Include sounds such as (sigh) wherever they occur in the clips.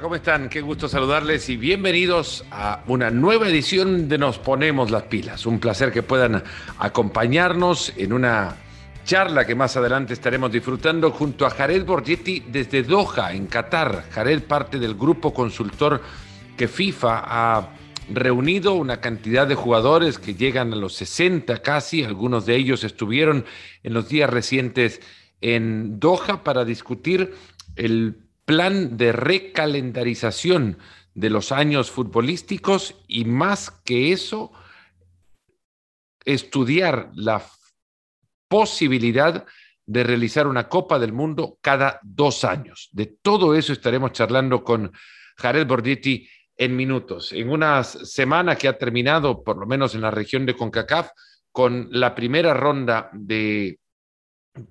¿cómo están? Qué gusto saludarles y bienvenidos a una nueva edición de Nos Ponemos las Pilas. Un placer que puedan acompañarnos en una charla que más adelante estaremos disfrutando junto a Jared Borgetti desde Doha, en Qatar. Jared parte del grupo consultor que FIFA ha reunido una cantidad de jugadores que llegan a los 60 casi, algunos de ellos estuvieron en los días recientes en Doha para discutir el plan de recalendarización de los años futbolísticos y más que eso, estudiar la posibilidad de realizar una Copa del Mundo cada dos años. De todo eso estaremos charlando con Jared Bordetti en minutos. En una semana que ha terminado, por lo menos en la región de CONCACAF, con la primera ronda de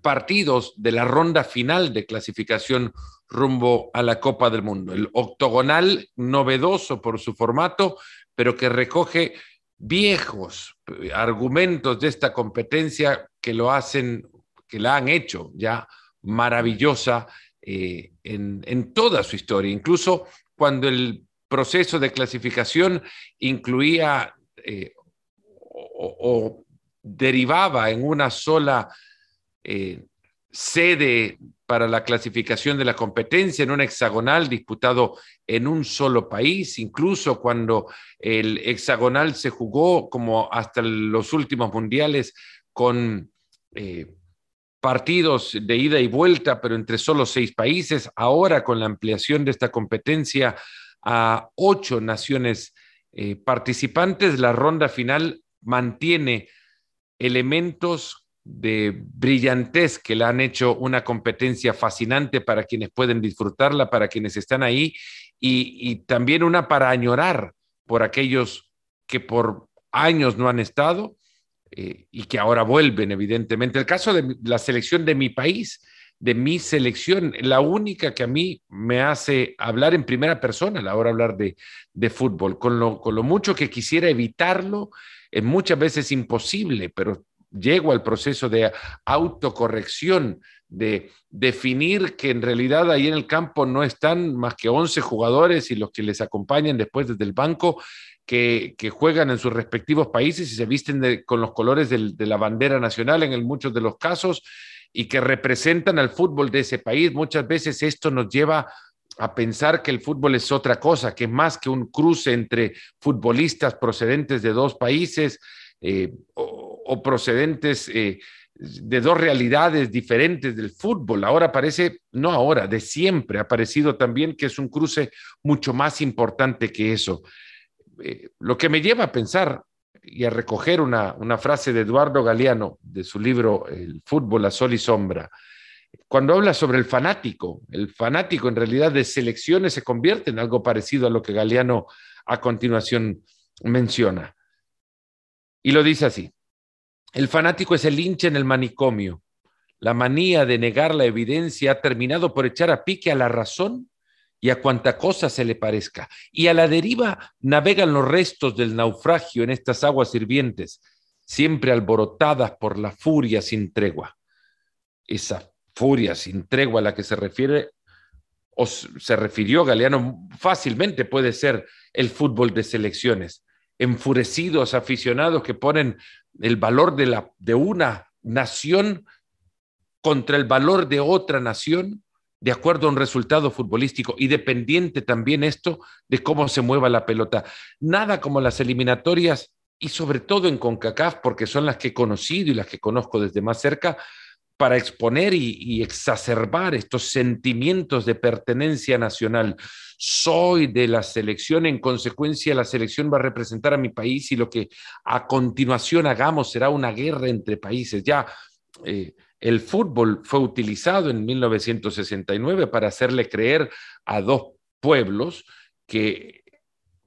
partidos de la ronda final de clasificación rumbo a la Copa del Mundo. El octogonal, novedoso por su formato, pero que recoge viejos argumentos de esta competencia que lo hacen, que la han hecho ya maravillosa eh, en, toda su historia, incluso cuando el proceso de clasificación incluía eh, o, derivaba en una sola eh, sede para la clasificación de la competencia en un hexagonal disputado en un solo país, incluso cuando el hexagonal se jugó como hasta los últimos mundiales con eh, partidos de ida y vuelta, pero entre solo seis países, ahora con la ampliación de esta competencia a ocho naciones eh, participantes, la ronda final mantiene elementos de brillantez que la han hecho una competencia fascinante para quienes pueden disfrutarla, para quienes están ahí, y, también una para añorar por aquellos que por años no han estado eh, y que ahora vuelven, evidentemente. El caso de la selección de mi país, de mi selección, la única que a mí me hace hablar en primera persona a la hora de hablar de, de fútbol, con lo, con lo mucho que quisiera evitarlo, es muchas veces imposible, pero llego al proceso de autocorrección, de definir que en realidad ahí en el campo no están más que 11 jugadores y los que les acompañan después desde el banco, que, juegan en sus respectivos países y se visten con los colores de la bandera nacional en muchos de los casos y que representan al fútbol de ese país. Muchas veces esto nos lleva a pensar que el fútbol es otra cosa, que es más que un cruce entre futbolistas procedentes de dos países eh, procedentes eh, de dos realidades diferentes del fútbol. Ahora parece, no ahora, de siempre ha parecido también que es un cruce mucho más importante que eso. Eh, lo que me lleva a pensar y a recoger una, una frase de Eduardo Galeano de su libro El fútbol a sol y sombra, cuando habla sobre el fanático, el fanático en realidad de selecciones se convierte en algo parecido a lo que Galeano a continuación menciona. Y lo dice así, el fanático es el hincha en el manicomio. La manía de negar la evidencia ha terminado por echar a pique a la razón y a cuanta cosa se le parezca. Y a la deriva navegan los restos del naufragio en estas aguas hirvientes, siempre alborotadas por la furia sin tregua. Esa furia sin tregua a la que se refiere o se refirió Galeano fácilmente puede ser el fútbol de selecciones enfurecidos aficionados que ponen el valor de, la, de una nación contra el valor de otra nación de acuerdo a un resultado futbolístico y dependiente también esto de cómo se mueva la pelota. Nada como las eliminatorias y sobre todo en CONCACAF, porque son las que he conocido y las que conozco desde más cerca, para exponer y, exacerbar estos sentimientos de pertenencia nacional. Soy de la selección, en consecuencia la selección va a representar a mi país y lo que a continuación hagamos será una guerra entre países. Ya eh, el fútbol fue utilizado en 1969 para hacerle creer a dos pueblos que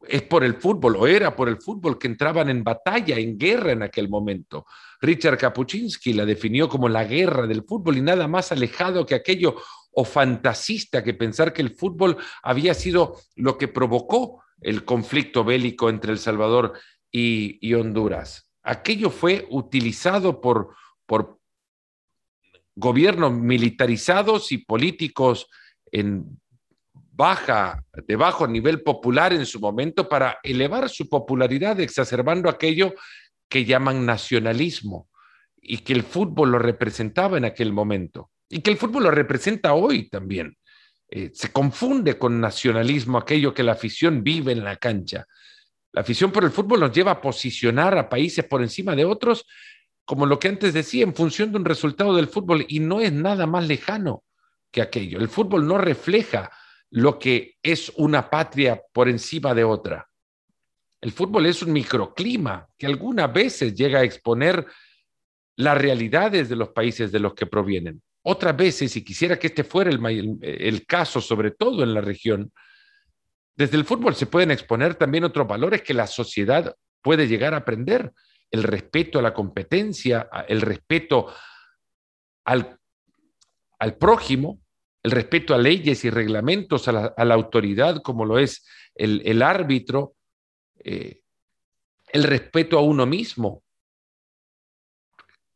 es por el fútbol o era por el fútbol que entraban en batalla, en guerra en aquel momento. Richard Kapuczynski la definió como la guerra del fútbol y nada más alejado que aquello o fantasista que pensar que el fútbol había sido lo que provocó el conflicto bélico entre El Salvador y, Honduras. Aquello fue utilizado por, por gobiernos militarizados y políticos en baja, de bajo nivel popular en su momento para elevar su popularidad, exacerbando aquello que llaman nacionalismo y que el fútbol lo representaba en aquel momento y que el fútbol lo representa hoy también. Eh, se confunde con nacionalismo aquello que la afición vive en la cancha. La afición por el fútbol nos lleva a posicionar a países por encima de otros, como lo que antes decía, en función de un resultado del fútbol, y no es nada más lejano que aquello. El fútbol no refleja lo que es una patria por encima de otra. El fútbol es un microclima que algunas veces llega a exponer las realidades de los países de los que provienen. Otras veces, y quisiera que este fuera el, caso, sobre todo en la región, desde el fútbol se pueden exponer también otros valores que la sociedad puede llegar a aprender. El respeto a la competencia, el respeto al, al prójimo, el respeto a leyes y reglamentos, a la, autoridad como lo es el, árbitro, eh, el respeto a uno mismo,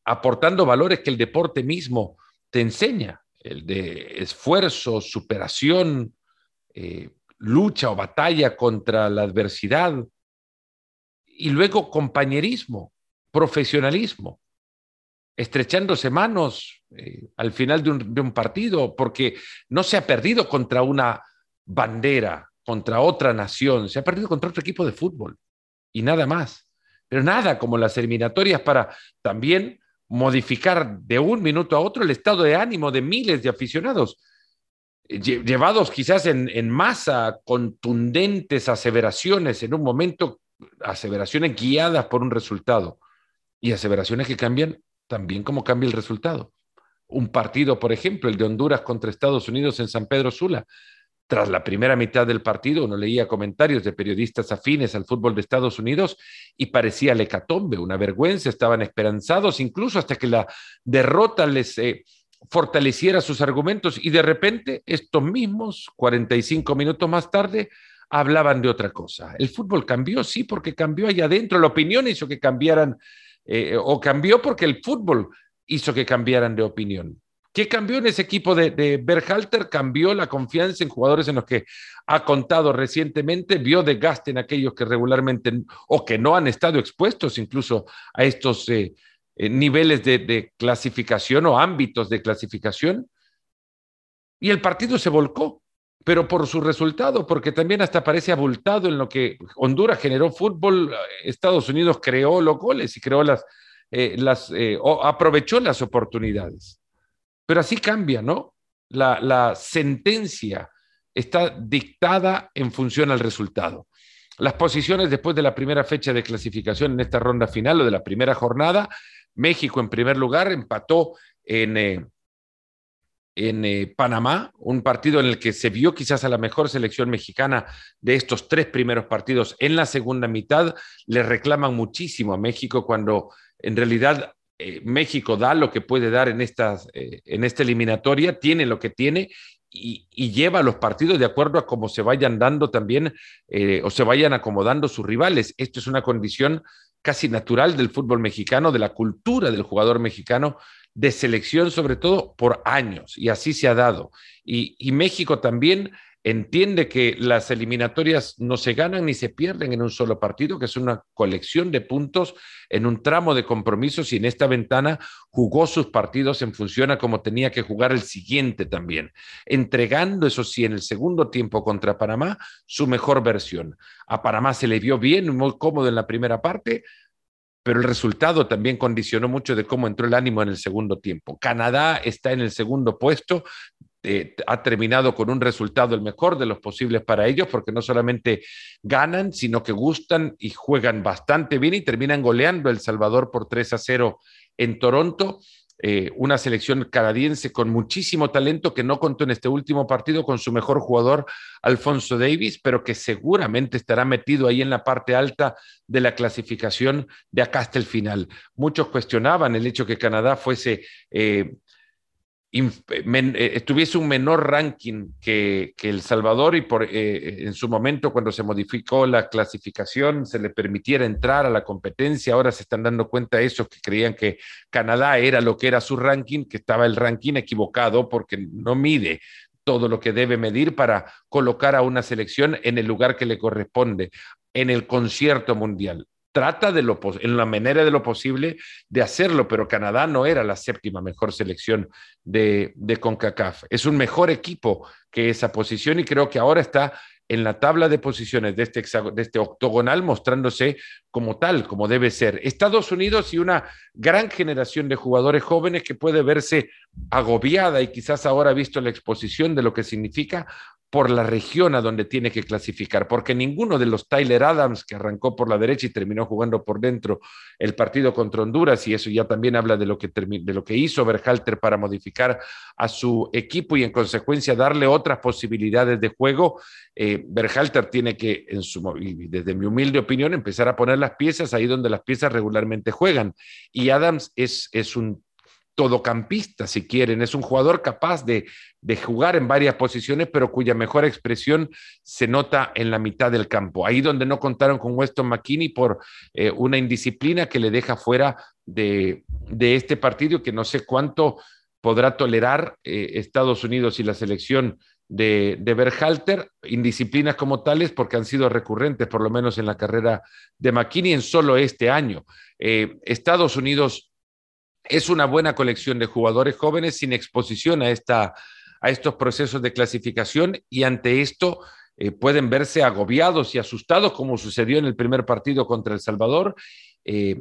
aportando valores que el deporte mismo te enseña, el de esfuerzo, superación, eh, lucha o batalla contra la adversidad, y luego compañerismo, profesionalismo, estrechándose manos eh, al final de un, partido, porque no se ha perdido contra una bandera, contra otra nación, se ha perdido contra otro equipo de fútbol y nada más. Pero nada como las eliminatorias para también modificar de un minuto a otro el estado de ánimo de miles de aficionados, llevados quizás en masa, contundentes aseveraciones en un momento, aseveraciones guiadas por un resultado y aseveraciones que cambian también como cambia el resultado. Un partido, por ejemplo, el de Honduras contra Estados Unidos en San Pedro Sula, tras la primera mitad del partido, uno leía comentarios de periodistas afines al fútbol de Estados Unidos y parecía lecatombe, una vergüenza, estaban esperanzados, incluso hasta que la derrota les eh, fortaleciera sus argumentos y de repente estos mismos, 45 minutos más tarde, hablaban de otra cosa. El fútbol cambió, sí, porque cambió allá adentro, la opinión hizo que cambiaran eh, o cambió porque el fútbol hizo que cambiaran de opinión. ¿Qué cambió en ese equipo de, de Berhalter? Cambió la confianza en jugadores en los que ha contado recientemente, vio desgaste en aquellos que regularmente o que no han estado expuestos incluso a estos eh, eh, niveles de, de clasificación o ámbitos de clasificación. Y el partido se volcó, pero por su resultado, porque también hasta parece abultado en lo que Honduras generó fútbol, Estados Unidos creó los goles y creó las, eh, las o aprovechó las oportunidades. Pero así cambia, ¿no? La, sentencia está dictada en función al resultado. Las posiciones después de la primera fecha de clasificación en esta ronda final o de la primera jornada, México en primer lugar empató en, eh, en eh, Panamá, un partido en el que se vio quizás a la mejor selección mexicana de estos tres primeros partidos en la segunda mitad. Le reclaman muchísimo a México cuando en realidad eh, México da lo que puede dar en, estas, eh, en esta eliminatoria, tiene lo que tiene y, lleva los partidos de acuerdo a cómo se vayan dando también o se vayan acomodando sus rivales. Esto es una condición casi natural del fútbol mexicano, de la cultura del jugador mexicano, de selección sobre todo por años, y así se ha dado. y México también entiende que las eliminatorias no se ganan ni se pierden en un solo partido, que es una colección de puntos en un tramo de compromisos y en esta ventana jugó sus partidos en función a cómo tenía que jugar el siguiente también, entregando, eso sí, en el segundo tiempo contra Panamá, su mejor versión. A Panamá se le vio bien, muy cómodo en la primera parte, pero el resultado también condicionó mucho de cómo entró el ánimo en el segundo tiempo. Canadá está en el segundo puesto, eh, ha terminado con un resultado el mejor de los posibles para ellos, porque no solamente ganan, sino que gustan y juegan bastante bien y terminan goleando El Salvador por 3 a 0 en Toronto. Eh, una selección canadiense con muchísimo talento que no contó en este último partido con su mejor jugador, Alfonso Davis, pero que seguramente estará metido ahí en la parte alta de la clasificación de acá hasta el final. Muchos cuestionaban el hecho que Canadá fuese eh, eh, tuviese un menor ranking que, El Salvador y por, eh, en su momento cuando se modificó la clasificación se le permitiera entrar a la competencia, ahora se están dando cuenta de eso, que creían que Canadá era lo que era su ranking, que estaba el ranking equivocado porque no mide todo lo que debe medir para colocar a una selección en el lugar que le corresponde, en el concierto mundial. Trata de lo, en la manera de lo posible de hacerlo, pero Canadá no era la séptima mejor selección de, de CONCACAF. Es un mejor equipo que esa posición y creo que ahora está en la tabla de posiciones de este, de este octogonal mostrándose como tal, como debe ser. Estados Unidos y una gran generación de jugadores jóvenes que puede verse agobiada y quizás ahora visto la exposición de lo que significa por la región a donde tiene que clasificar, porque ninguno de los Tyler Adams que arrancó por la derecha y terminó jugando por dentro el partido contra Honduras, y eso ya también habla de lo que, de lo que hizo Berhalter para modificar a su equipo y en consecuencia darle otras posibilidades de juego, eh, Berhalter tiene que, en su, desde mi humilde opinión, empezar a poner las piezas ahí donde las piezas regularmente juegan. Y Adams es, es un todocampista, si quieren. Es un jugador capaz de, jugar en varias posiciones, pero cuya mejor expresión se nota en la mitad del campo. Ahí donde no contaron con Weston McKinney por eh, una indisciplina que le deja fuera de, este partido, que no sé cuánto podrá tolerar eh, Estados Unidos y la selección de, de Berhalter, indisciplinas como tales, porque han sido recurrentes, por lo menos en la carrera de McKinney en solo este año. Eh, Estados Unidos es una buena colección de jugadores jóvenes sin exposición a, esta, a estos procesos de clasificación y ante esto eh, pueden verse agobiados y asustados como sucedió en el primer partido contra El Salvador. Eh,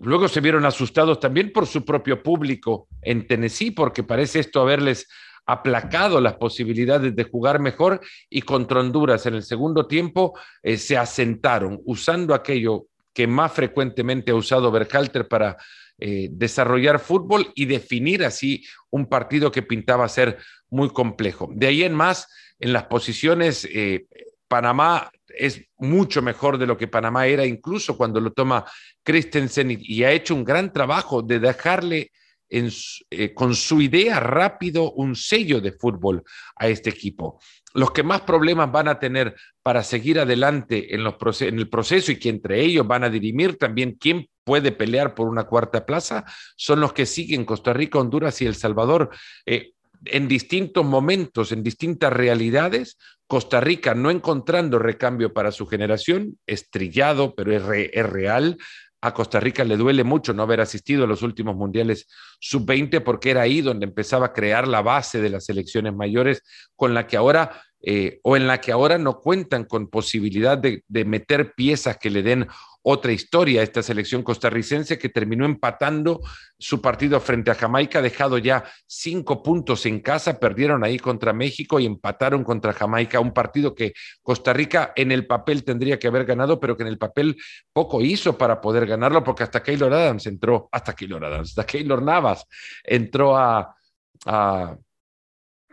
luego se vieron asustados también por su propio público en Tennessee porque parece esto haberles aplacado las posibilidades de jugar mejor y contra Honduras en el segundo tiempo eh, se asentaron usando aquello que más frecuentemente ha usado Berhalter para eh, desarrollar fútbol y definir así un partido que pintaba ser muy complejo. De ahí en más, en las posiciones, eh, Panamá es mucho mejor de lo que Panamá era, incluso cuando lo toma Christensen y, ha hecho un gran trabajo de dejarle eh, con su idea rápido un sello de fútbol a este equipo los que más problemas van a tener para seguir adelante en, el proceso y que entre ellos van a dirimir también quién puede pelear por una cuarta plaza son los que siguen Costa Rica, Honduras y El Salvador. Eh, en distintos momentos, en distintas realidades, Costa Rica no encontrando recambio para su generación, estrillado, pero es, es real. A Costa Rica le duele mucho no haber asistido a los últimos mundiales sub-20 porque era ahí donde empezaba a crear la base de las selecciones mayores con la que ahora eh, o en la que ahora no cuentan con posibilidad de, meter piezas que le den otra historia a esta selección costarricense que terminó empatando su partido frente a Jamaica, dejado ya cinco puntos en casa, perdieron ahí contra México y empataron contra Jamaica, un partido que Costa Rica en el papel tendría que haber ganado, pero que en el papel poco hizo para poder ganarlo, porque hasta Keylor Adams entró, hasta Keylor Adams, hasta Keylor Navas entró a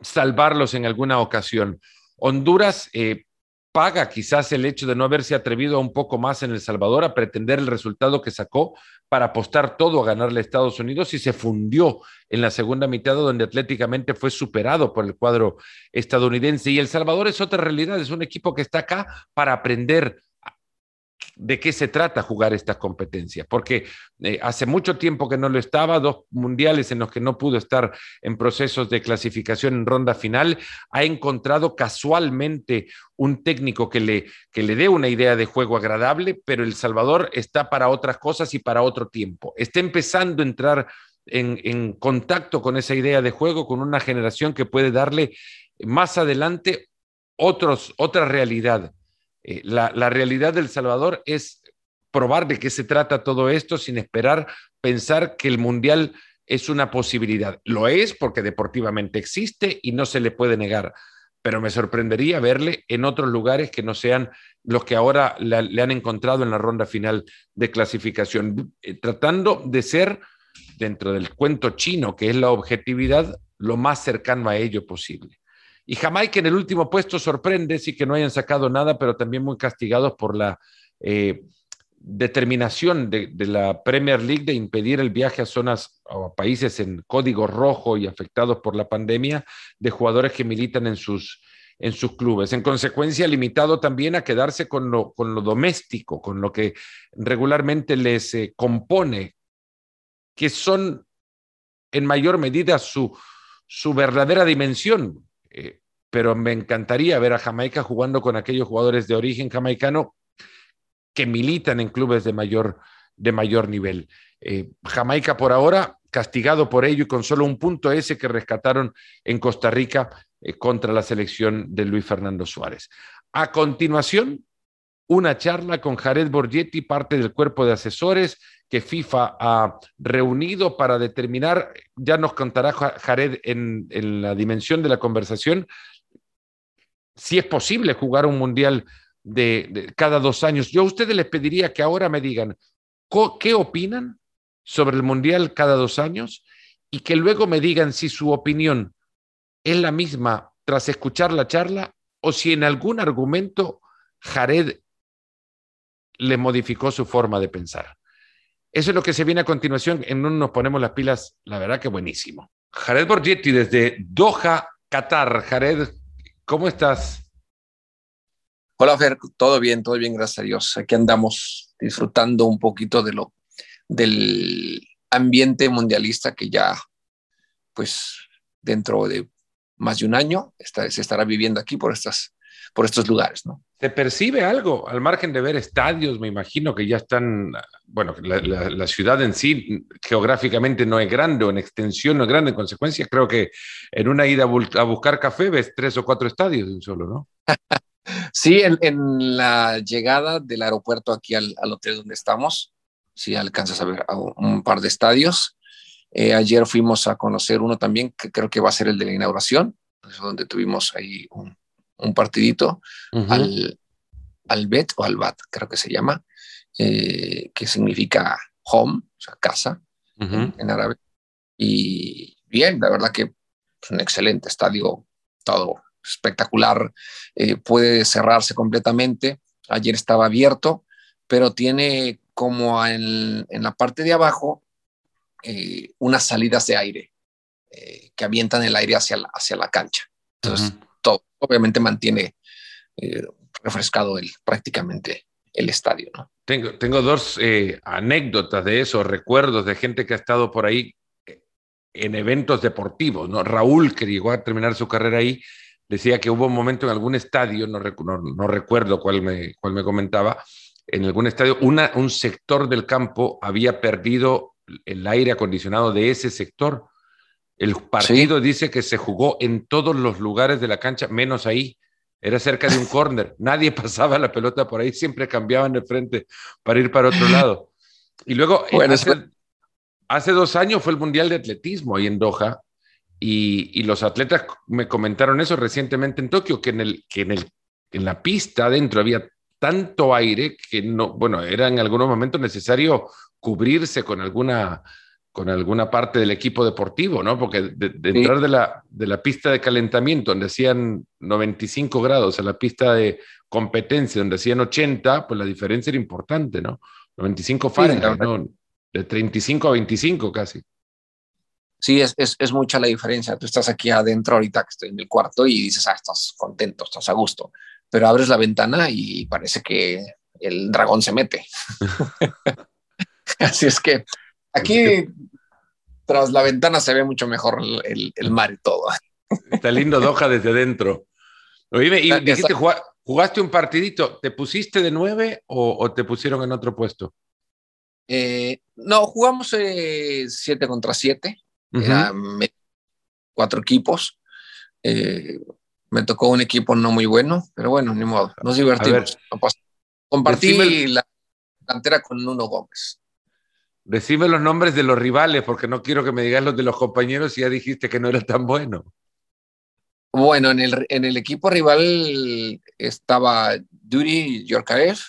salvarlos en alguna ocasión. Honduras eh, paga quizás el hecho de no haberse atrevido un poco más en El Salvador a pretender el resultado que sacó para apostar todo a ganarle a Estados Unidos y se fundió en la segunda mitad donde atléticamente fue superado por el cuadro estadounidense. Y El Salvador es otra realidad, es un equipo que está acá para aprender de qué se trata jugar estas competencias, porque eh, hace mucho tiempo que no lo estaba, dos mundiales en los que no pudo estar en procesos de clasificación en ronda final, ha encontrado casualmente un técnico que le, que le dé una idea de juego agradable, pero El Salvador está para otras cosas y para otro tiempo. Está empezando a entrar en, en contacto con esa idea de juego, con una generación que puede darle más adelante otros, otra realidad eh, la, realidad del Salvador es probar de qué se trata todo esto sin esperar pensar que el Mundial es una posibilidad. Lo es porque deportivamente existe y no se le puede negar, pero me sorprendería verle en otros lugares que no sean los que ahora le, han encontrado en la ronda final de clasificación, eh, tratando de ser, dentro del cuento chino, que es la objetividad, lo más cercano a ello posible. Y Jamaica en el último puesto sorprende, sí que no hayan sacado nada, pero también muy castigados por la eh, determinación de, la Premier League de impedir el viaje a zonas o a países en código rojo y afectados por la pandemia de jugadores que militan en sus, en sus clubes. En consecuencia, limitado también a quedarse con lo, con lo doméstico, con lo que regularmente les eh, compone, que son en mayor medida su, su verdadera dimensión, eh, pero me encantaría ver a Jamaica jugando con aquellos jugadores de origen jamaicano que militan en clubes de mayor, de mayor nivel. Eh, Jamaica por ahora castigado por ello y con solo un punto ese que rescataron en Costa Rica eh, contra la selección de Luis Fernando Suárez. A continuación, una charla con Jared Borgetti, parte del cuerpo de asesores que FIFA ha reunido para determinar, ya nos contará Jared en, la dimensión de la conversación, si es posible jugar un mundial de, cada dos años. Yo a ustedes les pediría que ahora me digan qué opinan sobre el mundial cada dos años y que luego me digan si su opinión es la misma tras escuchar la charla o si en algún argumento Jared le modificó su forma de pensar. Eso es lo que se viene a continuación. En uno nos ponemos las pilas, la verdad que buenísimo. Jared Borgetti desde Doha, Qatar. Jared, ¿cómo estás? Hola, Fer, todo bien, todo bien, gracias a Dios. Aquí andamos disfrutando un poquito de lo, del ambiente mundialista que ya, pues, dentro de más de un año se estará viviendo aquí por estas por estos lugares, ¿no? ¿Se percibe algo al margen de ver estadios? Me imagino que ya están, bueno, la, ciudad en sí geográficamente no es grande en extensión no es grande, en consecuencia creo que en una ida a buscar café ves tres o cuatro estadios de un solo, ¿no? (laughs) sí, en, la llegada del aeropuerto aquí al, hotel donde estamos, sí alcanzas a ver un par de estadios. Eh, ayer fuimos a conocer uno también, que creo que va a ser el de la inauguración, donde tuvimos ahí un, un partidito al, al Bet o al Bat, creo que se llama, eh, que significa home, o sea, casa en, árabe. Y bien, la verdad que es un excelente estadio, todo espectacular, eh, puede cerrarse completamente. Ayer estaba abierto, pero tiene como en, en la parte de abajo eh, unas salidas de aire que avientan el aire hacia la, hacia la cancha. Entonces. Obviamente mantiene eh, refrescado el, prácticamente el estadio. ¿no? Tengo, tengo dos eh, anécdotas de eso, recuerdos de gente que ha estado por ahí eh, en eventos deportivos. ¿no? Raúl, que llegó a terminar su carrera ahí, decía que hubo un momento en algún estadio, no, no, recuerdo cuál me, cuál me comentaba, en algún estadio, una, un sector del campo había perdido el aire acondicionado de ese sector el partido dice que se jugó en todos los lugares de la cancha, menos ahí. Era cerca de un (laughs) córner. Nadie pasaba la pelota por ahí, siempre cambiaban de frente para ir para otro lado. Y luego, eh, hace, dos años fue el Mundial de Atletismo ahí en Doha, y, los atletas me comentaron eso recientemente en Tokio, que en, el, que en, el, en la pista adentro había tanto aire que no, bueno, era en algunos momentos necesario cubrirse con alguna con alguna parte del equipo deportivo, ¿no? Porque de, entrar de la, de la pista de calentamiento, donde hacían 95 grados, a la pista de competencia, donde hacían 80, pues la diferencia era importante, ¿no? 95 Fahrenheit, ¿no? De 35 a 25 casi. Sí, es, es, es, mucha la diferencia. Tú estás aquí adentro ahorita que estoy en el cuarto y dices, ah, estás contento, estás a gusto. Pero abres la ventana y parece que el dragón se mete. (laughs) Así es que Aquí tras la ventana se ve mucho mejor el, mar y todo. Está lindo Doha desde dentro. Oye, y dijiste, jugaste un partidito, ¿te pusiste de nueve o, te pusieron en otro puesto? Eh, no, jugamos eh, siete contra siete, cuatro equipos. Eh, me tocó un equipo no muy bueno, pero bueno, ni modo, nos divertimos. Compartí la cantera con Nuno Gómez. Decime los nombres de los rivales, porque no quiero que me digas los de los compañeros y ya dijiste que no era tan bueno. Bueno, en el, en el equipo rival estaba Duri Yorkaev,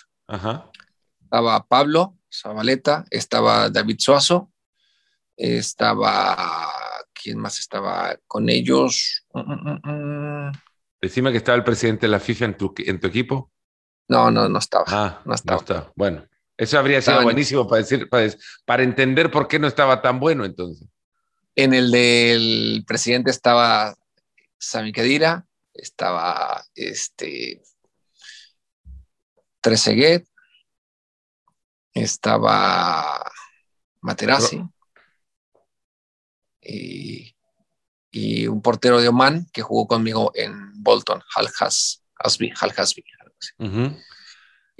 estaba Pablo Zabaleta, estaba David Suazo, estaba. ¿Quién más estaba con ellos? Mm, mm, mm, Decime que estaba el presidente de la FIFA en tu, en tu equipo. No, no, no estaba. Ah, no estaba. No estaba. Bueno, eso habría sido buenísimo para, decir, para, entender por qué no estaba tan bueno entonces. En el del presidente estaba Sami Khedira, estaba este Trezeguet, estaba Materazzi y y un portero de Oman que jugó conmigo en Bolton, Hal Hasby.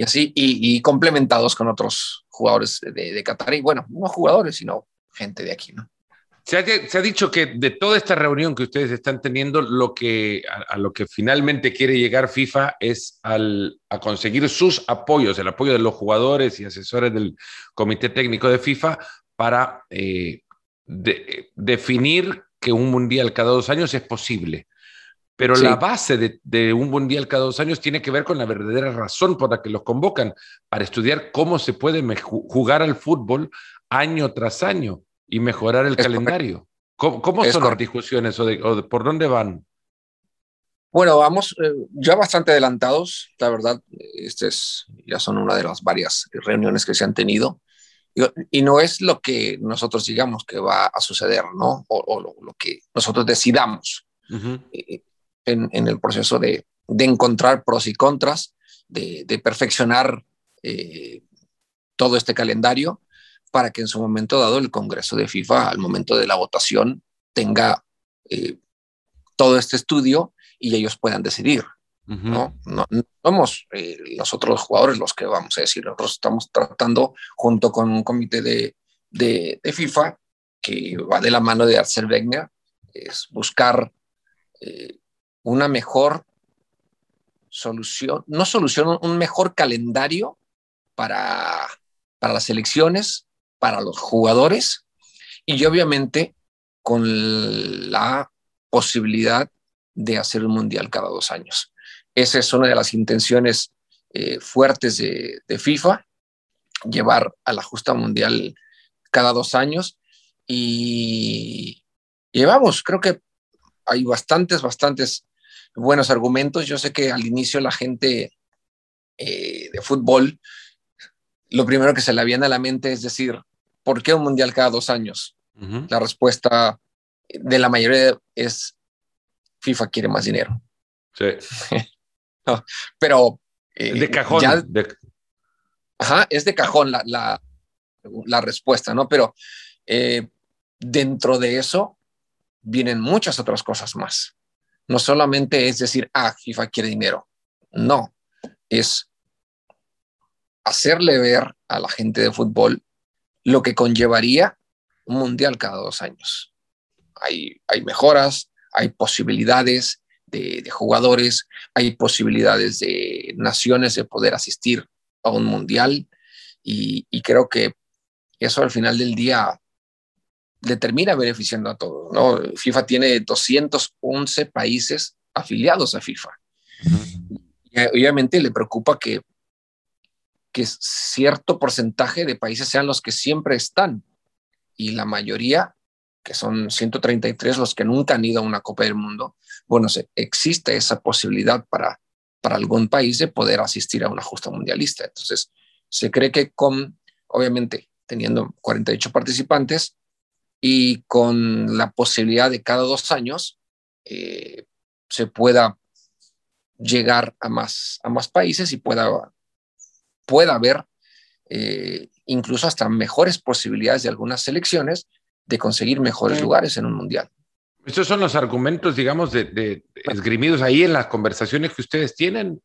Y así, y, complementados con otros jugadores de, de Qatar. Y bueno, no jugadores, sino gente de aquí, ¿no? Se ha, dicho que de toda esta reunión que ustedes están teniendo, lo que, a, lo que finalmente quiere llegar FIFA es al, a conseguir sus apoyos, el apoyo de los jugadores y asesores del Comité Técnico de FIFA para eh, definir que un mundial cada dos años es posible. Pero la base de, de, un mundial cada dos años tiene que ver con la verdadera razón por la que los convocan, para estudiar cómo se puede jugar al fútbol año tras año y mejorar el calendario. ¿Cómo, son las discusiones o, de, por dónde van? Bueno, vamos eh, ya bastante adelantados, la verdad, este es, ya son una de las varias reuniones que se han tenido. Y, no es lo que nosotros digamos que va a suceder, ¿no? O, lo, que nosotros decidamos eh, en, el proceso de, de, encontrar pros y contras, de, de perfeccionar eh, todo este calendario para que en su momento dado el Congreso de FIFA, al momento de la votación, tenga eh, todo este estudio y ellos puedan decidir. ¿no? No, somos eh, los otros jugadores los que vamos a decir, nosotros estamos tratando junto con un comité de, de, FIFA que va de la mano de Arcel Wenger, es buscar eh, una mejor solución, no solución, un mejor calendario para, para las elecciones, para los jugadores y obviamente con la posibilidad de hacer un mundial cada dos años. Esa es una de las intenciones eh, fuertes de, FIFA, llevar a la justa mundial cada dos años y llevamos, creo que hay bastantes, bastantes buenos argumentos. Yo sé que al inicio la gente eh, de fútbol, lo primero que se le viene a la mente es decir, ¿por qué un mundial cada dos años? La respuesta de la mayoría es FIFA quiere más dinero. Sí. (laughs) pero... Eh, de cajón. Ajá, es de cajón la, la, la respuesta, ¿no? Pero eh, dentro de eso vienen muchas otras cosas más. No solamente es decir, ah, FIFA quiere dinero. No, es hacerle ver a la gente de fútbol lo que conllevaría un mundial cada dos años. Hay, hay mejoras, hay posibilidades de, jugadores, hay posibilidades de naciones de poder asistir a un mundial y, creo que eso al final del día le termina beneficiando a todos. ¿no? FIFA tiene 211 países afiliados a FIFA. Y obviamente le preocupa que que cierto porcentaje de países sean los que siempre están y la mayoría, que son 133 los que nunca han ido a una Copa del Mundo, bueno, se, existe esa posibilidad para, para algún país de poder asistir a una justa mundialista. Entonces, se cree que con, obviamente, teniendo 48 participantes y con la posibilidad de cada dos años, eh, se pueda llegar a más, a más países y pueda pueda haber eh, incluso hasta mejores posibilidades de algunas selecciones de conseguir mejores lugares en un mundial. Estos son los argumentos, digamos, de, esgrimidos ahí en las conversaciones que ustedes tienen.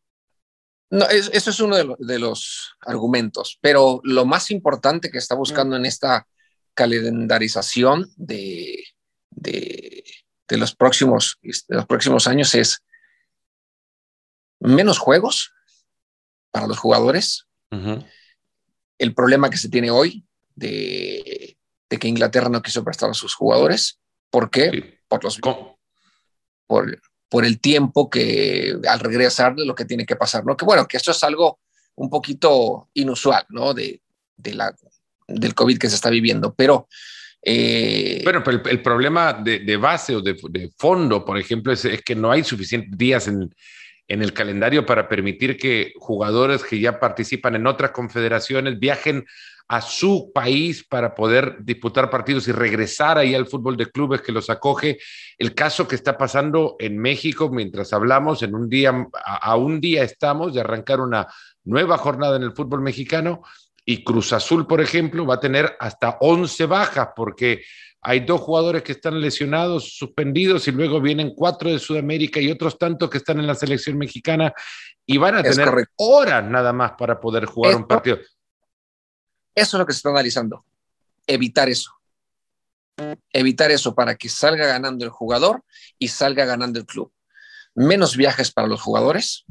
No, eso es uno de, los argumentos, pero lo más importante que está buscando en esta calendarización de, de, los, próximos, de los próximos años es menos juegos para los jugadores, el problema que se tiene hoy de, que Inglaterra no quiso prestar a sus jugadores. ¿Por qué? Por, los, por, por, el tiempo que al regresar de lo que tiene que pasar, ¿no? Que bueno, que esto es algo un poquito inusual, ¿no? De, de la, del COVID que se está viviendo, pero... Eh, bueno, pero el, problema de, base o de, fondo, por ejemplo, es, es, que no hay suficientes días en, en el calendario para permitir que jugadores que ya participan en otras confederaciones viajen a su país para poder disputar partidos y regresar ahí al fútbol de clubes que los acoge. El caso que está pasando en México mientras hablamos, en un día, a, un día estamos de arrancar una nueva jornada en el fútbol mexicano Y Cruz Azul, por ejemplo, va a tener hasta 11 bajas porque hay dos jugadores que están lesionados, suspendidos, y luego vienen cuatro de Sudamérica y otros tantos que están en la selección mexicana y van a tener horas nada más para poder jugar un partido. Eso es lo que se está analizando. Evitar eso. Evitar eso para que salga ganando el jugador y salga ganando el club. Menos viajes para los jugadores,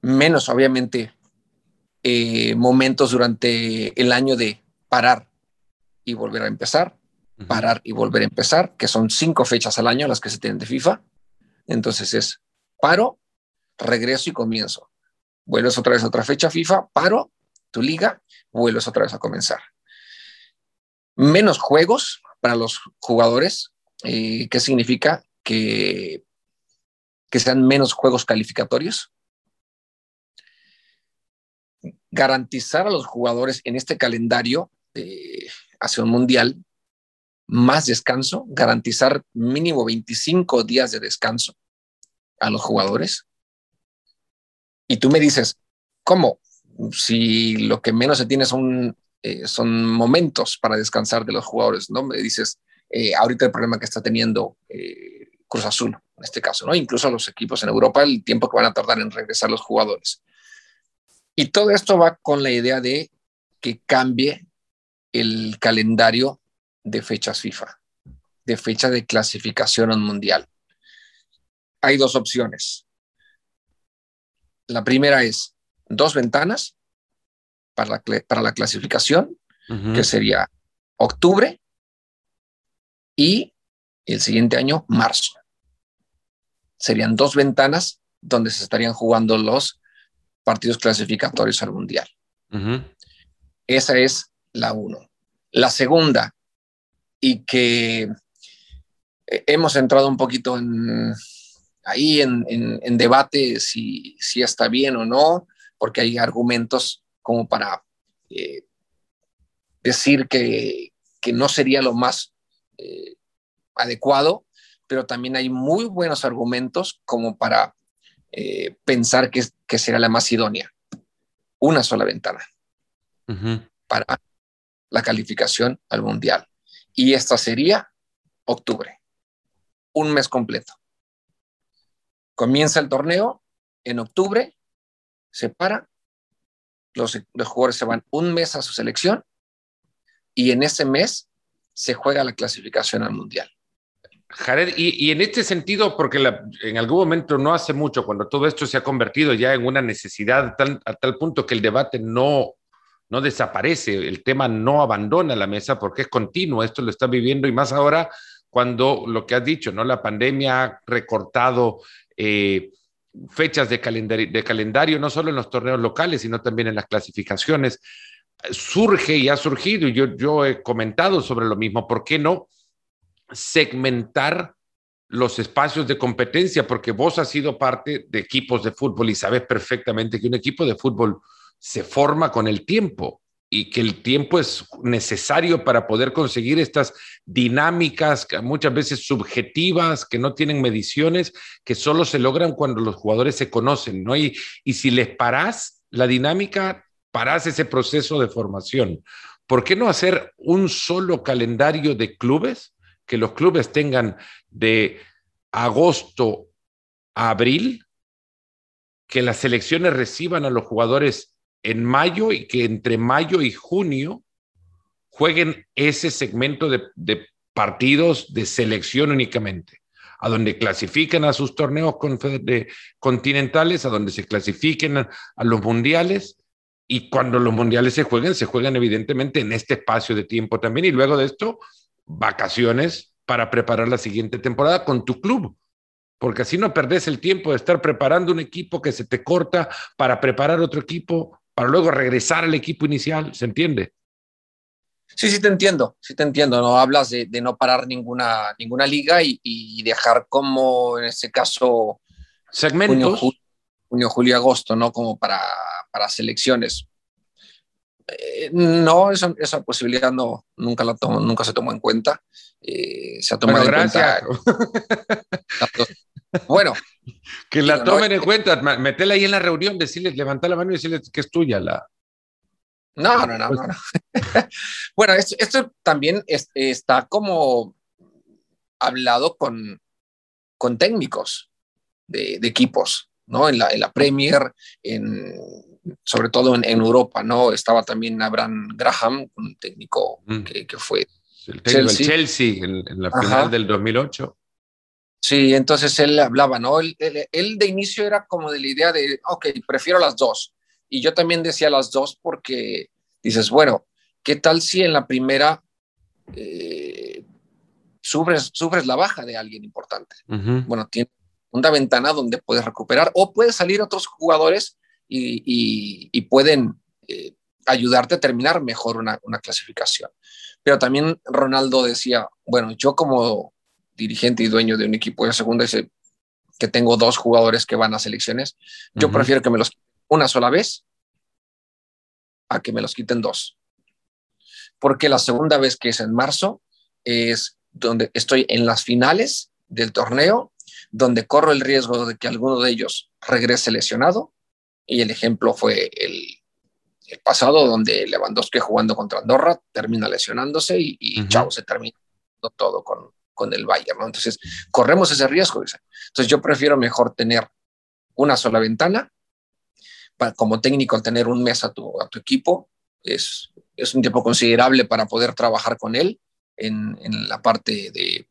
menos obviamente eh, momentos durante el año de parar y volver a empezar, parar y volver a empezar, que son cinco fechas al año las que se tienen de FIFA. Entonces es paro, regreso y comienzo. Vuelves otra vez a otra fecha FIFA, paro, tu liga, vuelves otra vez a comenzar. Menos juegos para los jugadores, eh, ¿qué significa? Que, que sean menos juegos calificatorios, garantizar a los jugadores en este calendario eh, hacia un mundial más descanso, garantizar mínimo 25 días de descanso a los jugadores. Y tú me dices, ¿cómo? Si lo que menos se tiene son, eh, son momentos para descansar de los jugadores, ¿no? Me dices, eh, ahorita el problema que está teniendo Cruz Azul, en este caso, ¿no? Incluso los equipos en Europa, el tiempo que van a tardar en regresar los jugadores. Y todo esto va con la idea de que cambie el calendario de fechas FIFA, de fecha de clasificación al mundial. Hay dos opciones. La primera es dos ventanas para la, para la clasificación, que sería octubre y el siguiente año, marzo. Serían dos ventanas donde se estarían jugando los partidos clasificatorios al Mundial. Esa es la uno. La segunda, y que hemos entrado un poquito en, ahí en, debate si, si, está bien o no, porque hay argumentos como para eh, decir que, no sería lo más eh, adecuado, pero también hay muy buenos argumentos como para eh, pensar que, que será la más idónea. Una sola ventana para la calificación al mundial. Y esta sería octubre, un mes completo. Comienza el torneo en octubre, se para, los, los jugadores se van un mes a su selección y en ese mes se juega la clasificación al mundial. Jared, y, en este sentido, porque en algún momento no hace mucho, cuando todo esto se ha convertido ya en una necesidad a tal punto que el debate no, no desaparece, el tema no abandona la mesa porque es continuo, esto lo está viviendo y más ahora cuando lo que has dicho, ¿no? La pandemia ha recortado eh, fechas de calendario, de calendario, no solo en los torneos locales, sino también en las clasificaciones. Surge y ha surgido, y yo, yo he comentado sobre lo mismo, ¿por qué no? Segmentar los espacios de competencia, porque vos has sido parte de equipos de fútbol y sabes perfectamente que un equipo de fútbol se forma con el tiempo y que el tiempo es necesario para poder conseguir estas dinámicas muchas veces subjetivas que no tienen mediciones, que solo se logran cuando los jugadores se conocen, ¿no? Y, y si les parás la dinámica, parás ese proceso de formación. ¿Por qué no hacer un solo calendario de clubes que los clubes tengan de agosto a abril, que las selecciones reciban a los jugadores en mayo y que entre mayo y junio jueguen ese segmento de, partidos de selección únicamente, a donde clasifiquen a sus torneos continentales, a donde se clasifiquen a, a los mundiales y cuando los mundiales se jueguen, se juegan evidentemente en este espacio de tiempo también y luego de esto vacaciones para preparar la siguiente temporada con tu club, porque así no perdés el tiempo de estar preparando un equipo que se te corta para preparar otro equipo, para luego regresar al equipo inicial, ¿se entiende? Sí, sí te entiendo, sí te entiendo. No hablas de, no parar ninguna, ninguna liga y, dejar como en este caso segmentos. Junio, julio, agosto, ¿no? Como para, para selecciones. Eh, no, esa, esa, posibilidad no, nunca, la tomo, nunca se tomó en cuenta. Eh, se ha tomado en cuenta. bueno, (laughs) Que la tomen en cuenta, metela ahí en la reunión, decirles, levanta la mano y decirles que es tuya la. No, no, no, no. (laughs) bueno, esto, también está como hablado con, con técnicos de, equipos, ¿no? En la, en la Premier, en, sobre todo en, Europa, ¿no? Estaba también Abraham Graham, un técnico mm. que, que, fue el Chelsea, Chelsea en, la final del 2008. Sí, entonces él hablaba, ¿no? Él, de inicio era como de la idea de, ok, prefiero las dos. Y yo también decía las dos porque dices, bueno, ¿qué tal si en la primera eh, sufres, la baja de alguien importante? Bueno, tiene una ventana donde puedes recuperar o puedes salir otros jugadores y, pueden eh, ayudarte a terminar mejor una, una clasificación. Pero también Ronaldo decía, bueno, yo como dirigente y dueño de un equipo de segunda dice que tengo dos jugadores que van a selecciones, yo prefiero que me los una sola vez a que me los quiten dos. Porque la segunda vez que es en marzo es donde estoy en las finales del torneo, donde corro el riesgo de que alguno de ellos regrese lesionado. Y el ejemplo fue el, pasado, donde Lewandowski jugando contra Andorra termina lesionándose y, chao, se termina todo con, con el Bayern, ¿no? Entonces, corremos ese riesgo. Entonces, yo prefiero mejor tener una sola ventana. Para, como técnico, tener un mes a tu, a tu equipo es, es un tiempo considerable para poder trabajar con él en, en la parte de,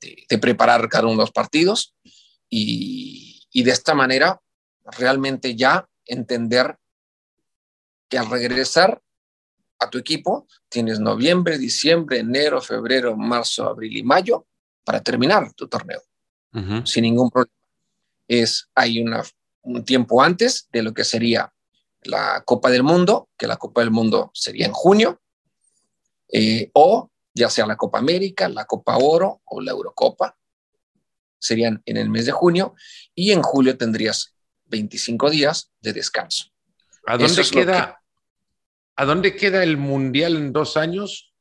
de, preparar cada uno de los partidos y, y de esta manera realmente ya entender que al regresar a tu equipo, tienes noviembre, diciembre, enero, febrero, marzo, abril y mayo para terminar tu torneo, sin ningún problema. Es, hay una, un tiempo antes de lo que sería la Copa del Mundo, que la Copa del Mundo sería en junio, eh, o ya sea la Copa América, la Copa Oro o la Eurocopa, serían en el mes de junio, y en julio tendrías 25 días de descanso. ¿A dónde queda, ¿A dónde queda el Mundial en dos años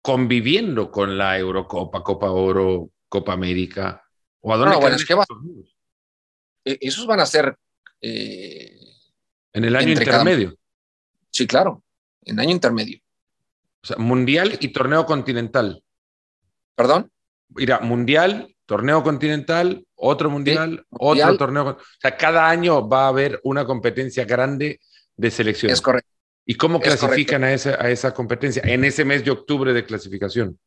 conviviendo con la Eurocopa, Copa Oro, Copa América? ¿O a dónde bueno, es que va, e-, esos van a ser... Eh, en el año intermedio. Sí, claro, en año intermedio. O sea, mundial y torneo continental. ¿Perdón? Mira, mundial, torneo continental, otro mundial, otro torneo. O sea, cada año va a haber una competencia grande de selección. Es correcto. ¿Y cómo clasifican a esa, a esa competencia en ese mes de octubre de clasificación?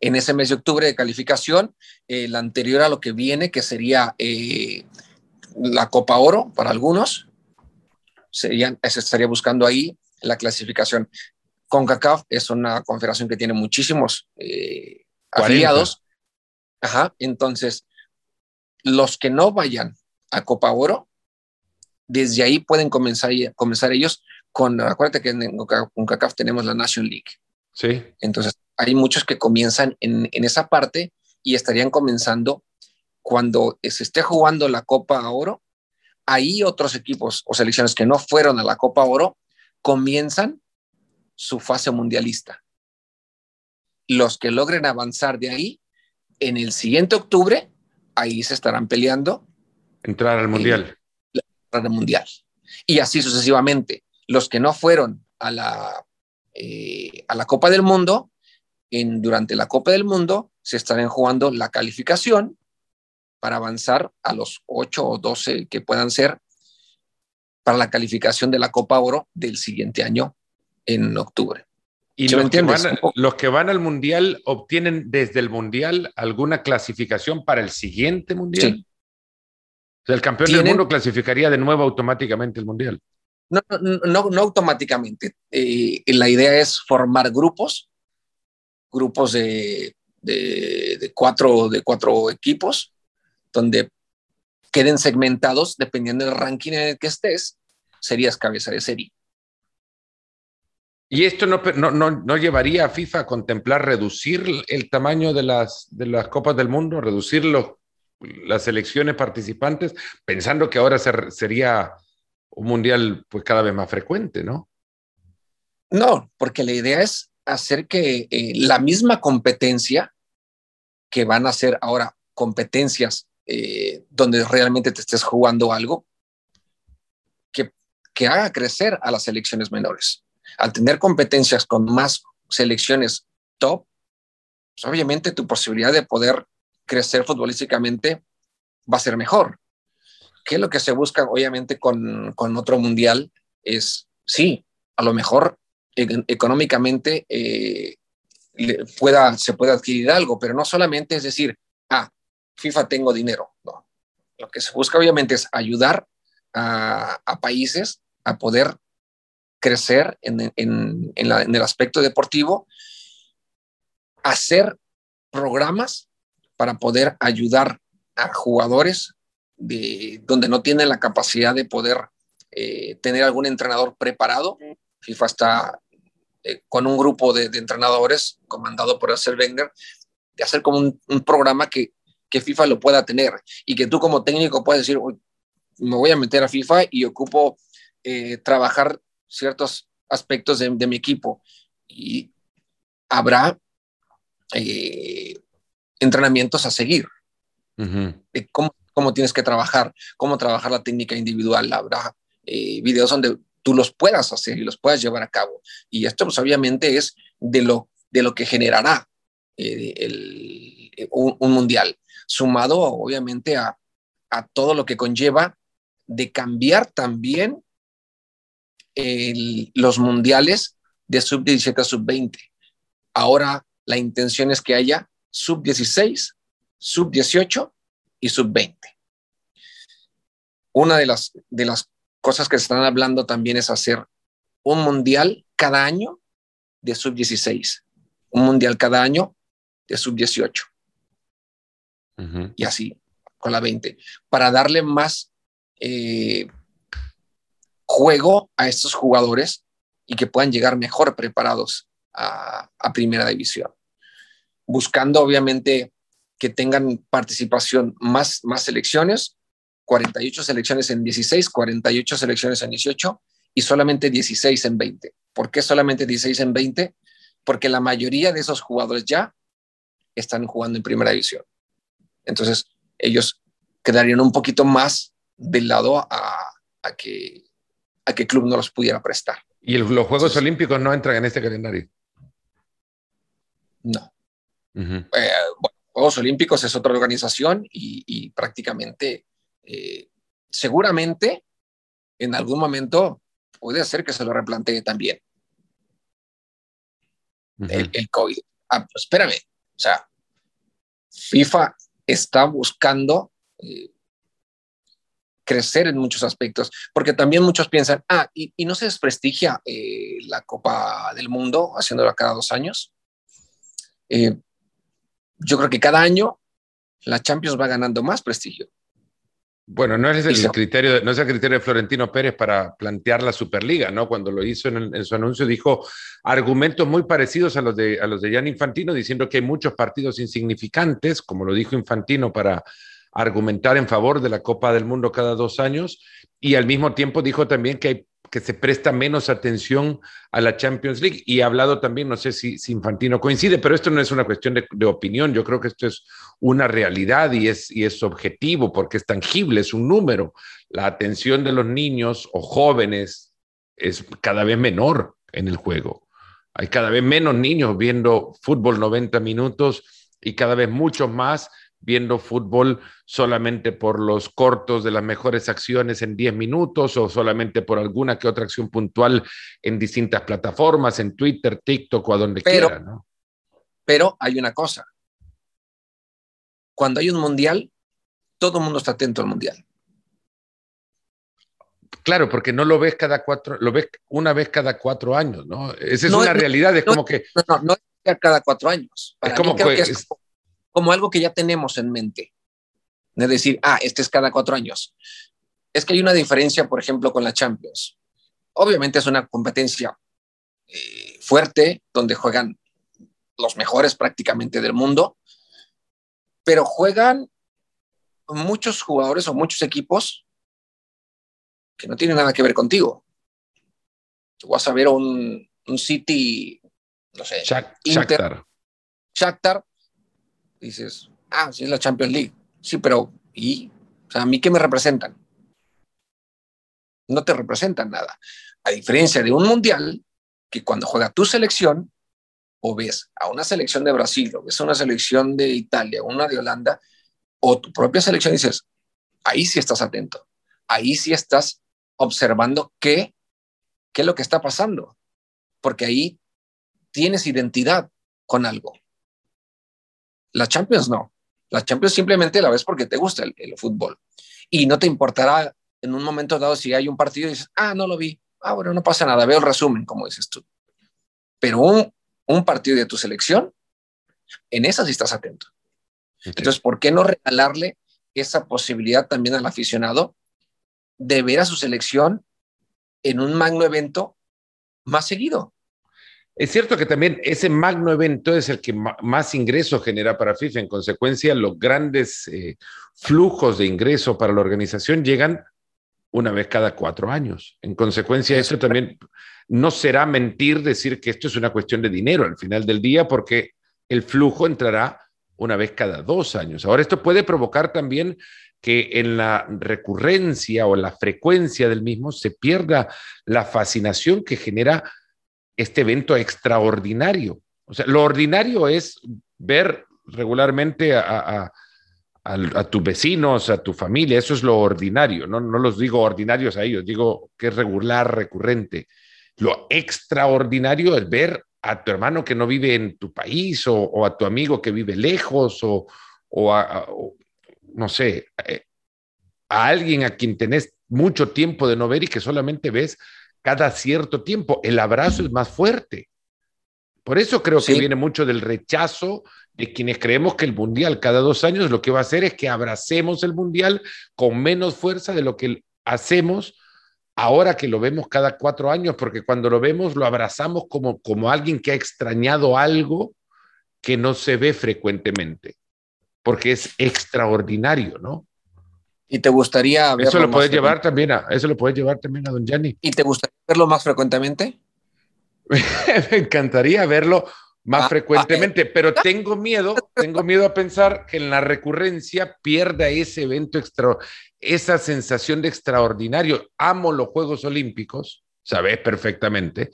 En ese mes de octubre de calificación, el anterior a lo que viene, que sería eh, la Copa Oro para algunos, serían, se estaría buscando ahí la clasificación. CONCACAF es una confederación que tiene muchísimos eh, afiliados. Ajá, entonces, los que no vayan a Copa Oro, desde ahí pueden comenzar, comenzar ellos con, acuérdate que en CONCACAF tenemos la Nation League. Sí. Entonces, hay muchos que comienzan en, en esa parte y estarían comenzando cuando se esté jugando la Copa Oro. Ahí otros equipos o selecciones que no fueron a la Copa Oro comienzan su fase mundialista. Los que logren avanzar de ahí, en el siguiente octubre, ahí se estarán peleando. Entrar al mundial. entrar al mundial. Y así sucesivamente los que no fueron a la, eh, a la Copa del Mundo, en, durante la Copa del Mundo se estarán jugando la calificación para avanzar a los 8 o 12 que puedan ser para la calificación de la Copa Oro del siguiente año en octubre. ¿Y los, que van, los que van al Mundial obtienen desde el Mundial alguna clasificación para el siguiente Mundial? Sí. O sea, el campeón del mundo clasificaría de nuevo automáticamente el Mundial. No, no, no automáticamente. Eh, la idea es formar grupos, grupos de, de, cuatro, de cuatro equipos, donde queden segmentados dependiendo del ranking en el que estés, serías cabeza de serie. ¿Y esto no, no, no, llevaría a FIFA a contemplar reducir el tamaño de las, de las Copas del Mundo, reducir las elecciones participantes, pensando que ahora sería un mundial pues cada vez más frecuente, ¿no? No, porque la idea es hacer que eh, la misma competencia que van a ser ahora competencias eh, donde realmente te estés jugando algo que, que haga crecer a las selecciones menores. Al tener competencias con más selecciones top, pues obviamente tu posibilidad de poder crecer futbolísticamente va a ser mejor. ¿Qué lo que se busca obviamente con, con otro mundial? Es, sí, a lo mejor económicamente eh, pueda, se puede adquirir algo, pero no solamente es decir, ah, FIFA tengo dinero. No. Lo que se busca obviamente es ayudar a países a poder crecer en, en, en, la, en, el aspecto deportivo, hacer programas para poder ayudar a jugadores de, donde no tienen la capacidad de poder eh, tener algún entrenador preparado. FIFA está eh, con un grupo de, de, entrenadores comandado por Arsène Wenger de hacer como un, un, programa que, que FIFA lo pueda tener y que tú como técnico puedas decir, me voy a meter a FIFA y ocupo eh, trabajar ciertos aspectos de, de, mi equipo y habrá eh, entrenamientos a seguir uh -huh. de cómo, cómo, tienes que trabajar, cómo trabajar la técnica individual. Habrá eh, videos donde tú los puedas hacer y los puedas llevar a cabo. Y esto pues obviamente es de lo, de lo que generará eh, el, un, un, mundial, sumado obviamente a, a, todo lo que conlleva de cambiar también el, los mundiales de sub-17 a sub-20. Ahora la intención es que haya sub-16, sub-18 y sub-20. Una de las, de las cosas que se están hablando también es hacer un mundial cada año de sub-16, un mundial cada año de sub-18. Uh -huh. Y así, con la 20, para darle más eh, juego a estos jugadores y que puedan llegar mejor preparados a, primera división buscando obviamente que tengan participación más, más selecciones, 48 selecciones en 16, 48 selecciones en 18 y solamente 16 en 20. ¿Por qué solamente 16 en 20? Porque la mayoría de esos jugadores ya están jugando en primera división. Entonces, ellos quedarían un poquito más del lado a, a que a que el club no los pudiera prestar. ¿Y el, los Juegos Entonces, Olímpicos no entran en este calendario? No. Uh -huh. eh, bueno, Juegos Olímpicos es otra organización y, y prácticamente, eh, seguramente, en algún momento puede ser que se lo replantee también. Uh -huh. el, el, COVID. Ah, pues espérame, o sea, FIFA está buscando eh, crecer en muchos aspectos, porque también muchos piensan, ah, y, y no se desprestigia eh, la Copa del Mundo haciéndola cada dos años. Eh, yo creo que cada año la Champions va ganando más prestigio. Bueno, no es el Hizo. criterio, no es el criterio de Florentino Pérez para plantear la Superliga, ¿no? Cuando lo hizo en, el, en, su anuncio dijo argumentos muy parecidos a los de a los de Jan Infantino, diciendo que hay muchos partidos insignificantes, como lo dijo Infantino para argumentar en favor de la Copa del Mundo cada dos años, y al mismo tiempo dijo también que hay que se presta menos atención a la Champions League. Y ha hablado también, no sé si, si Infantino coincide, pero esto no es una cuestión de, de, opinión, yo creo que esto es una realidad y es, y es objetivo porque es tangible, es un número. La atención de los niños o jóvenes es cada vez menor en el juego. Hay cada vez menos niños viendo fútbol 90 minutos y cada vez muchos más viendo fútbol solamente por los cortos de las mejores acciones en 10 minutos o solamente por alguna que otra acción puntual en distintas plataformas, en Twitter, TikTok o a donde pero, quiera. ¿no? Pero hay una cosa. Cuando hay un mundial, todo el mundo está atento al mundial. Claro, porque no lo ves cada cuatro, lo ves una vez cada cuatro años, ¿no? Esa es no, una realidad, es no, como que... No, no, no es cada cuatro años. Para es como que, es como como algo que ya tenemos en mente. Es decir, ah, este es cada cuatro años. Es que hay una diferencia, por ejemplo, con la Champions. Obviamente es una competencia eh, fuerte donde juegan los mejores prácticamente del mundo, pero juegan muchos jugadores o muchos equipos que no tienen nada que ver contigo. Tú vas a ver un, un City, no sé, Inter, Shakhtar, dices, ah, sí es la Champions League. Sí, pero ¿Y o sea, a mí qué me representan? No te representan nada. A diferencia de un mundial, que cuando juega tu selección, o ves a una selección de Brasil, o ves a una selección de Italia, una de Holanda, o tu propia selección, dices, ahí sí estás atento, ahí sí estás observando qué, qué es lo que está pasando, porque ahí tienes identidad con algo. La Champions no. La Champions simplemente la ves porque te gusta el, fútbol. Y no te importará en un momento dado si hay un partido y dices, ah, no lo vi. Ah, bueno, no pasa nada, veo el resumen, como dices tú. Pero un, un partido de tu selección, en esa sí estás atento. Entonces, ¿por qué no regalarle esa posibilidad también al aficionado de ver a su selección en un magno evento más seguido? Es cierto que también ese magno evento es el que más ingresos genera para FIFA. En consecuencia, los grandes eh, flujos de ingresos para la organización llegan una vez cada cuatro años. En consecuencia, eso también no será mentir decir que esto es una cuestión de dinero al final del día, porque el flujo entrará una vez cada dos años. Ahora, esto puede provocar también que en la recurrencia o la frecuencia del mismo se pierda la fascinación que genera este evento extraordinario. O sea, lo ordinario es ver regularmente a, tus vecinos, a tu familia, eso es lo ordinario, no, no los digo ordinarios a ellos, digo que es regular, recurrente. Lo extraordinario es ver a tu hermano que no vive en tu país o, a tu amigo que vive lejos o, a, no sé, eh, a alguien a quien tenés mucho tiempo de no ver y que solamente ves cada cierto tiempo. El abrazo es más fuerte. Por eso creo que viene mucho del rechazo de quienes creemos que el Mundial cada dos años lo que va a hacer es que abracemos el Mundial con menos fuerza de lo que hacemos ahora que lo vemos cada cuatro años, porque cuando lo vemos lo abrazamos como, como alguien que ha extrañado algo que no se ve frecuentemente, porque es extraordinario, ¿no? ¿Y te gustaría verlo Eso lo puedes llevar también a, eso lo puedes llevar también a Don Gianni. ¿Y te gustaría verlo más frecuentemente? (laughs) Me encantaría verlo más ah, frecuentemente, ah, pero tengo miedo, tengo miedo a pensar que en la recurrencia pierda ese evento extra, esa sensación de extraordinario. Amo los Juegos Olímpicos, sabes perfectamente,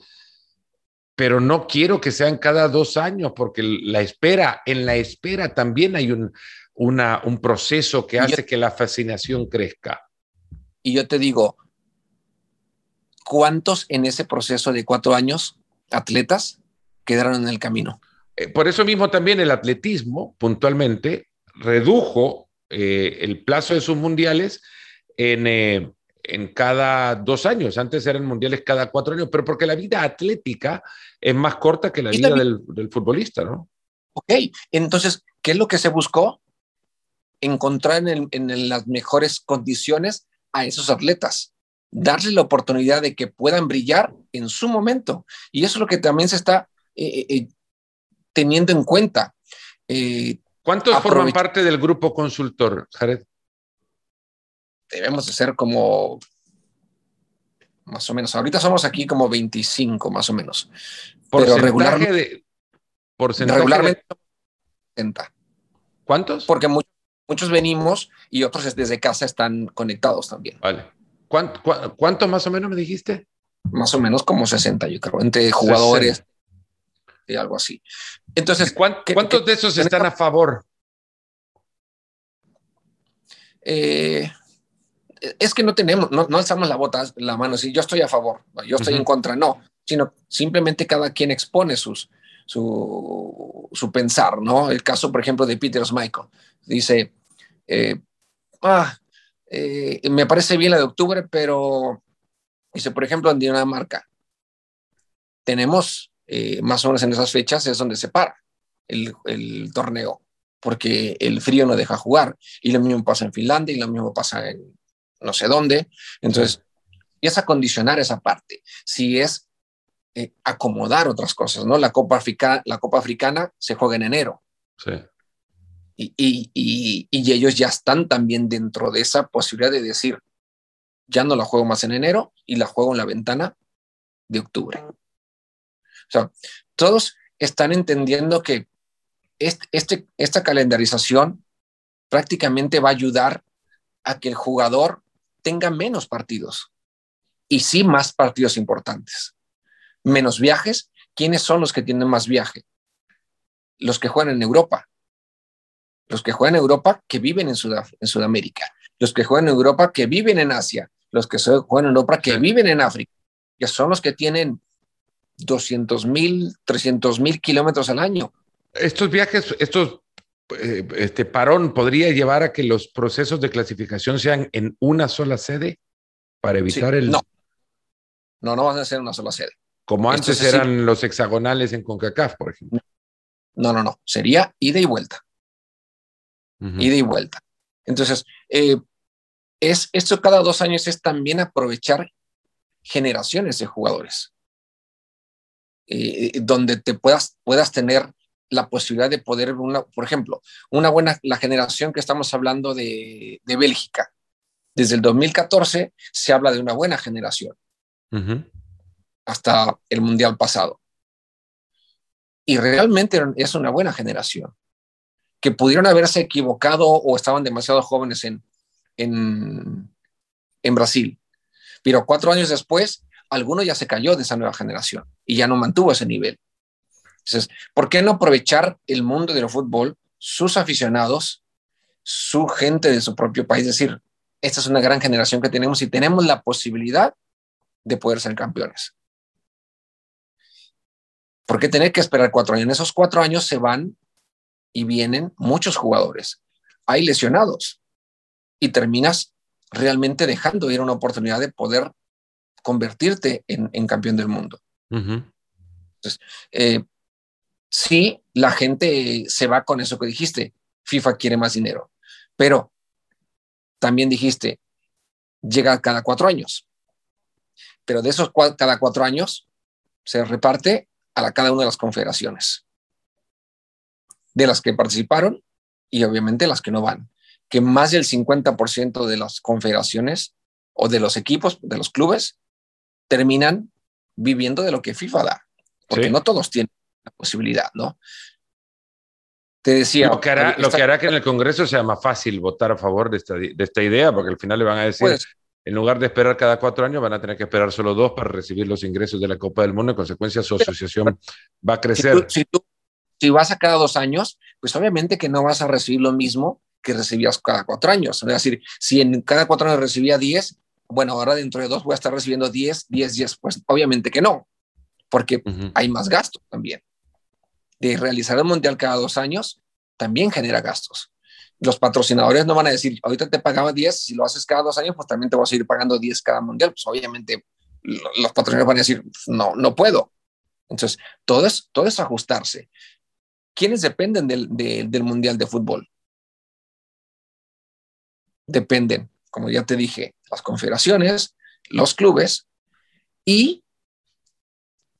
pero no quiero que sean cada dos años, porque la espera, en la espera también hay un, un proceso que hace que la fascinación crezca. Y yo te digo, ¿cuántos en ese proceso de cuatro años, atletas, quedaron en el camino? Eh, por eso mismo también el atletismo, puntualmente, redujo eh, el plazo de sus mundiales en, eh, en cada dos años. Antes eran mundiales cada cuatro años, pero porque la vida atlética es más corta que la vida del, del futbolista, ¿no? Ok, entonces, ¿qué es lo que se buscó? Encontrar en, las mejores condiciones a esos atletas, darles la oportunidad de que puedan brillar en su momento. Y eso es lo que también se está eh, eh, eh, teniendo en cuenta. ¿Cuántos forman parte del grupo consultor, Jared? Debemos de ser como más o menos. Ahorita somos aquí como 25, más o menos. Pero regularmente, de, porcentaje regularmente ¿Cuántos? Porque muchos muchos venimos y otros desde casa están conectados también. Vale. ¿Cuánto, más o menos me dijiste? Más o menos como 60, yo creo, entre jugadores y algo así. Entonces, ¿cuántos de esos están a favor? Eh, es que no tenemos, no, no alzamos la bota, la mano, si yo estoy a favor, yo estoy en contra, no, sino simplemente cada quien expone sus, su, su pensar, ¿no? El caso, por ejemplo, de Peter Michael. Dice, eh, ah, eh, me parece bien la de octubre, pero dice, por ejemplo, en Dinamarca, tenemos eh, más o menos en esas fechas es donde se para el, el, torneo, porque el frío no deja jugar. Y lo mismo pasa en Finlandia y lo mismo pasa en no sé dónde. Entonces, y es acondicionar esa parte. Si es acomodar otras cosas, ¿no? La Copa, Africana, la Copa Africana se juega en enero. Sí y, ellos ya están también dentro de esa posibilidad de decir, ya no la juego más en enero y la juego en la ventana de octubre. O sea, todos están entendiendo que este, esta calendarización prácticamente va a ayudar a que el jugador tenga menos partidos y sí más partidos importantes. Menos viajes. ¿Quiénes son los que tienen más viaje? Los que juegan en Europa. Los que juegan en Europa que viven en, en Sudamérica. Los que juegan en Europa que viven en Asia. Los que juegan en Europa que viven en África. Que son los que tienen 200 mil, 300 mil kilómetros al año. Estos viajes, estos eh, este parón podría llevar a que los procesos de clasificación sean en una sola sede para evitar el. No. No, no van a ser una sola sede. Como antes eran los hexagonales en CONCACAF, por ejemplo. No, no, no. Sería ida y vuelta. Ida y vuelta. Entonces, eh, es, esto cada dos años es también aprovechar generaciones de jugadores. Eh, donde te puedas, puedas tener la posibilidad de poder, una, por ejemplo, una buena, la generación que estamos hablando de, de Bélgica. Desde el 2014 se habla de una buena generación hasta el Mundial pasado. Y realmente es una buena generación, que pudieron haberse equivocado o estaban demasiado jóvenes en, en, Brasil. Pero cuatro años después, alguno ya se cayó de esa nueva generación y ya no mantuvo ese nivel. Entonces, ¿por qué no aprovechar el mundo del fútbol, sus aficionados, su gente de su propio país? decir, esta es una gran generación que tenemos y tenemos la posibilidad de poder ser campeones. ¿Por qué tener que esperar cuatro años? En esos cuatro años se van y vienen muchos jugadores. Hay lesionados y terminas realmente dejando ir una oportunidad de poder convertirte en, campeón del mundo. Entonces, eh, sí, la gente se va con eso que dijiste, FIFA quiere más dinero, pero también dijiste, llega cada cuatro años, pero de esos cada cuatro años se reparte a cada una de las confederaciones, de las que participaron y obviamente las que no van, que más del 50% de las confederaciones o de los equipos, de los clubes, terminan viviendo de lo que FIFA da, porque no todos tienen la posibilidad, ¿no? Te decía. Lo que, hará, lo que hará que en el Congreso sea más fácil votar a favor de esta, de esta idea, porque al final le van a decir, en lugar de esperar cada cuatro años, van a tener que esperar solo dos para recibir los ingresos de la Copa del Mundo. En consecuencia, su asociación va a crecer. Si tú, si, vas a cada dos años, pues obviamente que no vas a recibir lo mismo que recibías cada cuatro años. Es decir, si en cada cuatro años recibía diez, bueno, ahora dentro de dos voy a estar recibiendo diez, diez, diez. Pues obviamente que no, porque hay más gastos también de realizar el mundial cada dos años también genera gastos. Los patrocinadores no van a decir, ahorita te pagaba 10, si lo haces cada dos años, pues también te voy a seguir pagando 10 cada mundial. Pues obviamente los patrocinadores van a decir, no, no puedo. Entonces, todo es, todo es ajustarse. ¿Quiénes dependen del, del mundial de fútbol? Dependen, como ya te dije, las confederaciones, los clubes y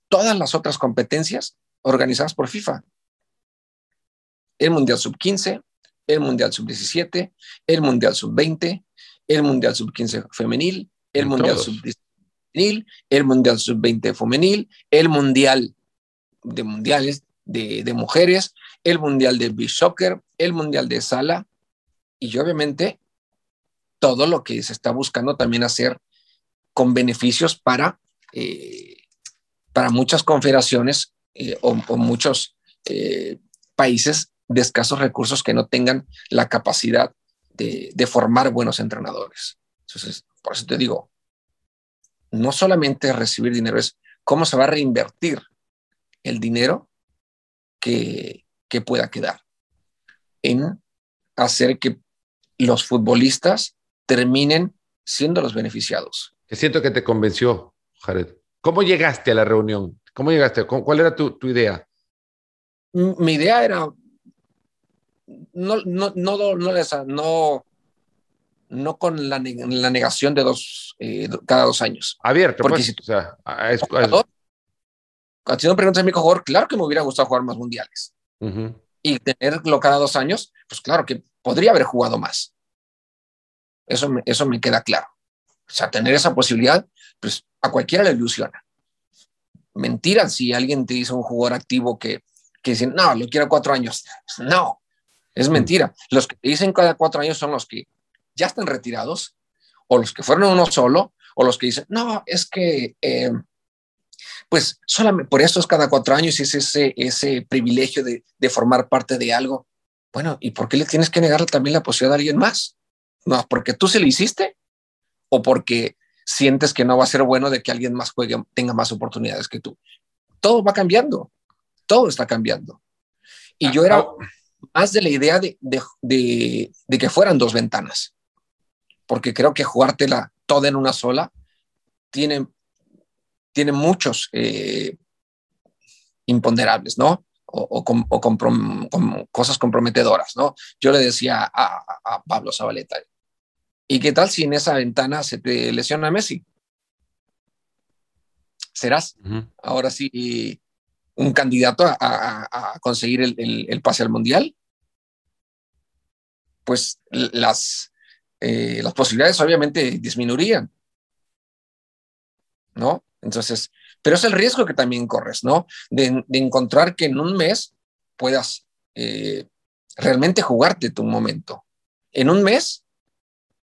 todas las otras competencias organizadas por FIFA. El Mundial Sub-15, el Mundial Sub-17, el Mundial Sub-20, el Mundial Sub-15 femenil, el Mundial Sub-17 femenil, el Mundial Sub-20 femenil, el Mundial de Mundiales de, mujeres, el Mundial de Beach Soccer, el Mundial de Sala y obviamente todo lo que se está buscando también hacer con beneficios para, eh, para muchas confederaciones eh, o, muchos eh, países de escasos recursos que no tengan la capacidad de, formar buenos entrenadores. Entonces, por eso te digo, no solamente recibir dinero, es cómo se va a reinvertir el dinero que, que pueda quedar en hacer que los futbolistas terminen siendo los beneficiados. Siento que te convenció, Jared. ¿Cómo llegaste a la reunión? ¿Cómo llegaste? ¿Cuál era tu, idea? Mi idea era no, no, no, no, no, con la, negación de dos, eh, cada dos años. Abierto, porque si, o sea, es, preguntas a mi jugador, claro que me hubiera gustado jugar más mundiales. Y tenerlo cada dos años, pues claro que podría haber jugado más. Eso me, eso me queda claro. O sea, tener esa posibilidad, pues a cualquiera le ilusiona mentira si alguien te dice un jugador activo que, que dice, no, lo quiero cuatro años. No, es mentira. Los que te dicen cada cuatro años son los que ya están retirados, o los que fueron uno solo, o los que dicen, no, es que, eh, pues solamente por eso es cada cuatro años y es ese, ese privilegio de, de, formar parte de algo. Bueno, ¿y por qué le tienes que negar también la posibilidad a alguien más? No, porque tú se le hiciste o porque sientes que no va a ser bueno de que alguien más juegue, tenga más oportunidades que tú. Todo va cambiando, todo está cambiando. Y yo era más de la idea de, de, de, de que fueran dos ventanas, porque creo que jugártela toda en una sola tiene, tiene muchos eh, imponderables, ¿no? O, o, con, o comprom, cosas comprometedoras, ¿no? Yo le decía a, a, Pablo Zabaleta, ¿y qué tal si en esa ventana se te lesiona Messi? ¿Serás uh -huh. ahora sí un candidato a, conseguir el, pase al Mundial? Pues las, eh, las posibilidades obviamente disminuirían. ¿No? Entonces, pero es el riesgo que también corres, ¿no? De, encontrar que en un mes puedas eh, realmente jugarte tu momento. En un mes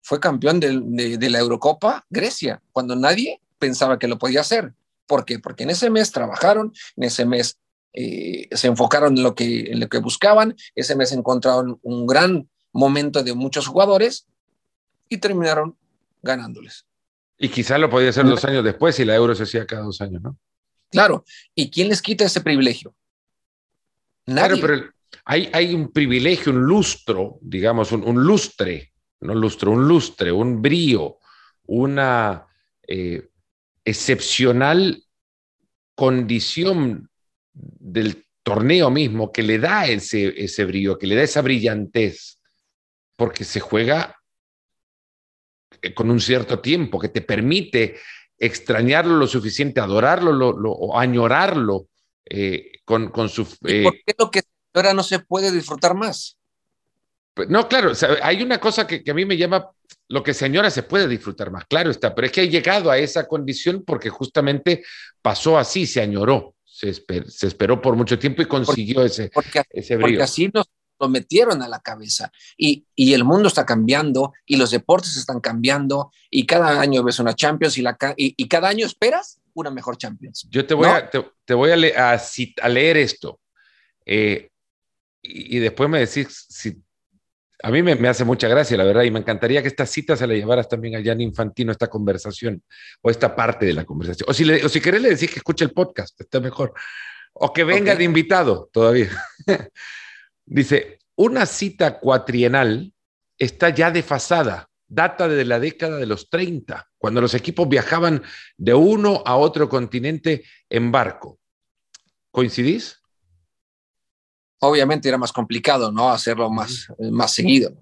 fue campeón de, la Eurocopa Grecia, cuando nadie pensaba que lo podía hacer. ¿Por qué? Porque en ese mes trabajaron, en ese mes eh, se enfocaron en lo, que, en lo que buscaban, ese mes encontraron un gran momento de muchos jugadores y terminaron ganándoles. Y quizá lo podía hacer dos años después si la euro se hacía cada dos años, ¿no? Claro. ¿Y quién les quita ese privilegio? Nadie. Claro, pero hay, hay un privilegio, un lustro, digamos, un, un, lustre, no lustro, un lustre, un brío, una eh, excepcional condición del torneo mismo que le da ese, ese brillo, que le da esa brillantez, porque se juega eh, con un cierto tiempo, que te permite extrañarlo lo suficiente, adorarlo lo, lo, o añorarlo eh, con, con, su... Eh, ¿Por qué lo que ahora no se puede disfrutar más? No, claro, o sea, hay una cosa que, que, a mí me llama, lo que se añora se puede disfrutar más, claro está, pero es que ha llegado a esa condición porque justamente pasó así, se añoró, se, esper, se esperó por mucho tiempo y consiguió porque, ese, porque, ese brillo. Porque así nos, lo metieron a la cabeza y, y, el mundo está cambiando y los deportes están cambiando y cada año ves una Champions y, la, y, y cada año esperas una mejor Champions. Yo te voy, ¿no? a, te, te, voy a, le a, a, leer esto eh, y, y, después me decís si... A mí me, me, hace mucha gracia, la verdad, y me encantaría que esta cita se la llevaras también a Jan Infantino, esta conversación, o esta parte de la conversación. O si, le, o si querés le decís que escuche el podcast, está mejor. O que venga okay. de invitado todavía. (laughs) Dice, una cita cuatrienal está ya desfasada, data de la década de los 30, cuando los equipos viajaban de uno a otro continente en barco. ¿Coincidís? Obviamente era más complicado, ¿no? Hacerlo más, más seguido.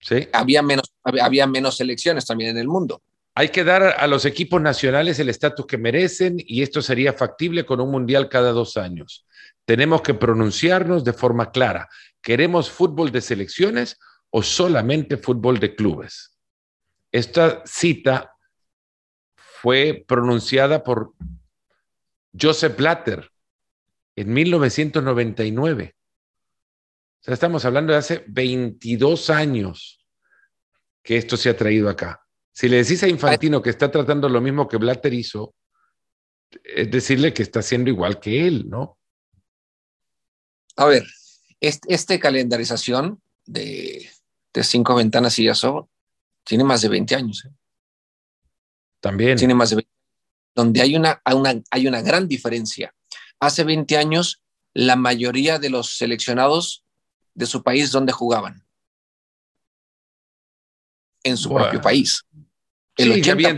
Sí. Había menos, había menos selecciones también en el mundo. Hay que dar a los equipos nacionales el estatus que merecen y esto sería factible con un mundial cada dos años. Tenemos que pronunciarnos de forma clara. ¿Queremos fútbol de selecciones o solamente fútbol de clubes? Esta cita fue pronunciada por Joseph Blatter en 1999. O sea, estamos hablando de hace 22 años que esto se ha traído acá. Si le decís a Infantino que está tratando lo mismo que Blatter hizo, es decirle que está haciendo igual que él, ¿no? A ver, este, este calendarización de, de, cinco ventanas y eso tiene más de 20 años. ¿eh? También. Tiene más de 20 donde hay una, una, hay una gran diferencia. Hace 20 años, la mayoría de los seleccionados de su país, ¿dónde jugaban? En su bueno. propio país. El sí, 80%, ya, había,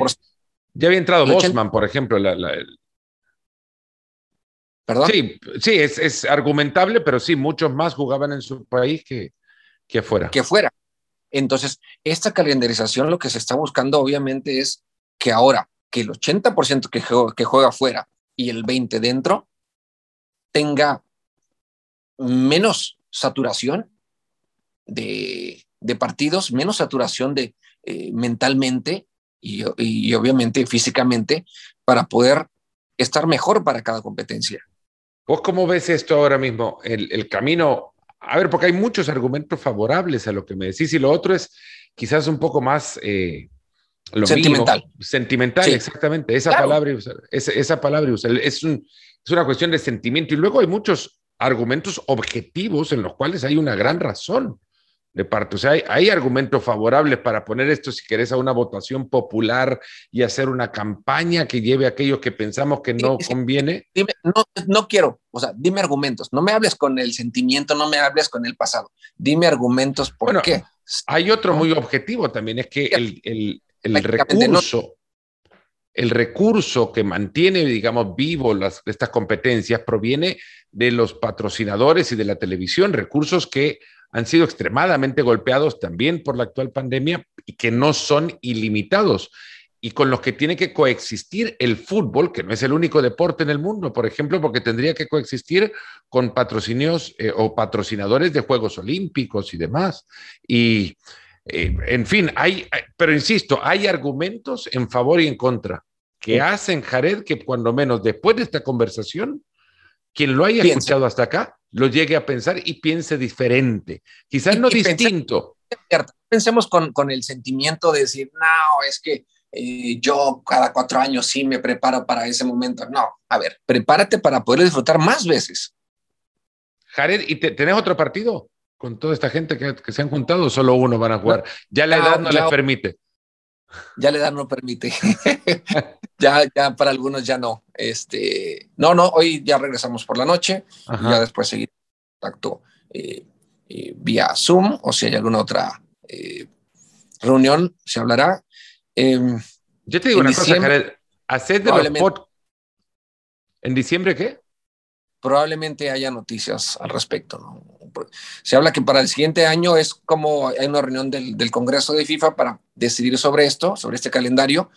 ya había entrado Bosman, por ejemplo. La, la, el... ¿Perdón? Sí, sí es, es, argumentable, pero sí, muchos más jugaban en su país que, que fuera. Que fuera. Entonces, esta calendarización lo que se está buscando obviamente es que ahora que el 80% que juega, que juega fuera y el 20% dentro tenga menos saturación de, de partidos, menos saturación de eh, mentalmente y, y, obviamente físicamente para poder estar mejor para cada competencia. ¿Vos cómo ves esto ahora mismo? El, el, camino, a ver, porque hay muchos argumentos favorables a lo que me decís y lo otro es quizás un poco más eh, sentimental. Sentimental, exactamente. Esa palabra, esa, esa palabra es, es una cuestión de sentimiento. Y luego hay muchos argumentos objetivos en los cuales hay una gran razón de parte. O sea, hay, argumentos favorables para poner esto, si querés, a una votación popular y hacer una campaña que lleve a aquellos que pensamos que no conviene. Dime, no, no quiero, o sea, dime argumentos. No me hables con el sentimiento, no me hables con el pasado. Dime argumentos por qué. Hay otro muy objetivo también, es que el, el, el recurso, el recurso que mantiene, digamos, vivo estas competencias proviene de los patrocinadores y de la televisión, recursos que han sido extremadamente golpeados también por la actual pandemia y que no son ilimitados y con los que tiene que coexistir el fútbol, que no es el único deporte en el mundo, por ejemplo, porque tendría que coexistir con patrocinios eh, o patrocinadores de Juegos Olímpicos y demás. Y, eh, en fin, hay, pero insisto, hay argumentos en favor y en contra que hacen, Jared, que cuando menos después de esta conversación, quien lo haya escuchado hasta acá, lo llegue a pensar y piense diferente. Quizás no distinto. pensemos con, con, el sentimiento de decir, no, es que eh, yo cada cuatro años sí me preparo para ese momento. No, a ver, prepárate para poder disfrutar más veces. Jared, ¿y tenés otro partido con toda esta gente que, que, se han juntado? Solo uno van a jugar. Ya la edad no les permite. Ya la edad no permite. (laughs) ya, ya para algunos ya no. Este, no, no, hoy ya regresamos por la noche. Y ya después seguir contacto eh, eh, vía Zoom o si hay alguna otra eh, reunión, se hablará. Em, Yo te digo una cosa, Jared. Haced de los ¿En diciembre qué? Probablemente haya noticias al respecto. ¿no? Se habla que para el siguiente año es como hay una reunión del, del Congreso de FIFA para decidir sobre esto, sobre este calendario.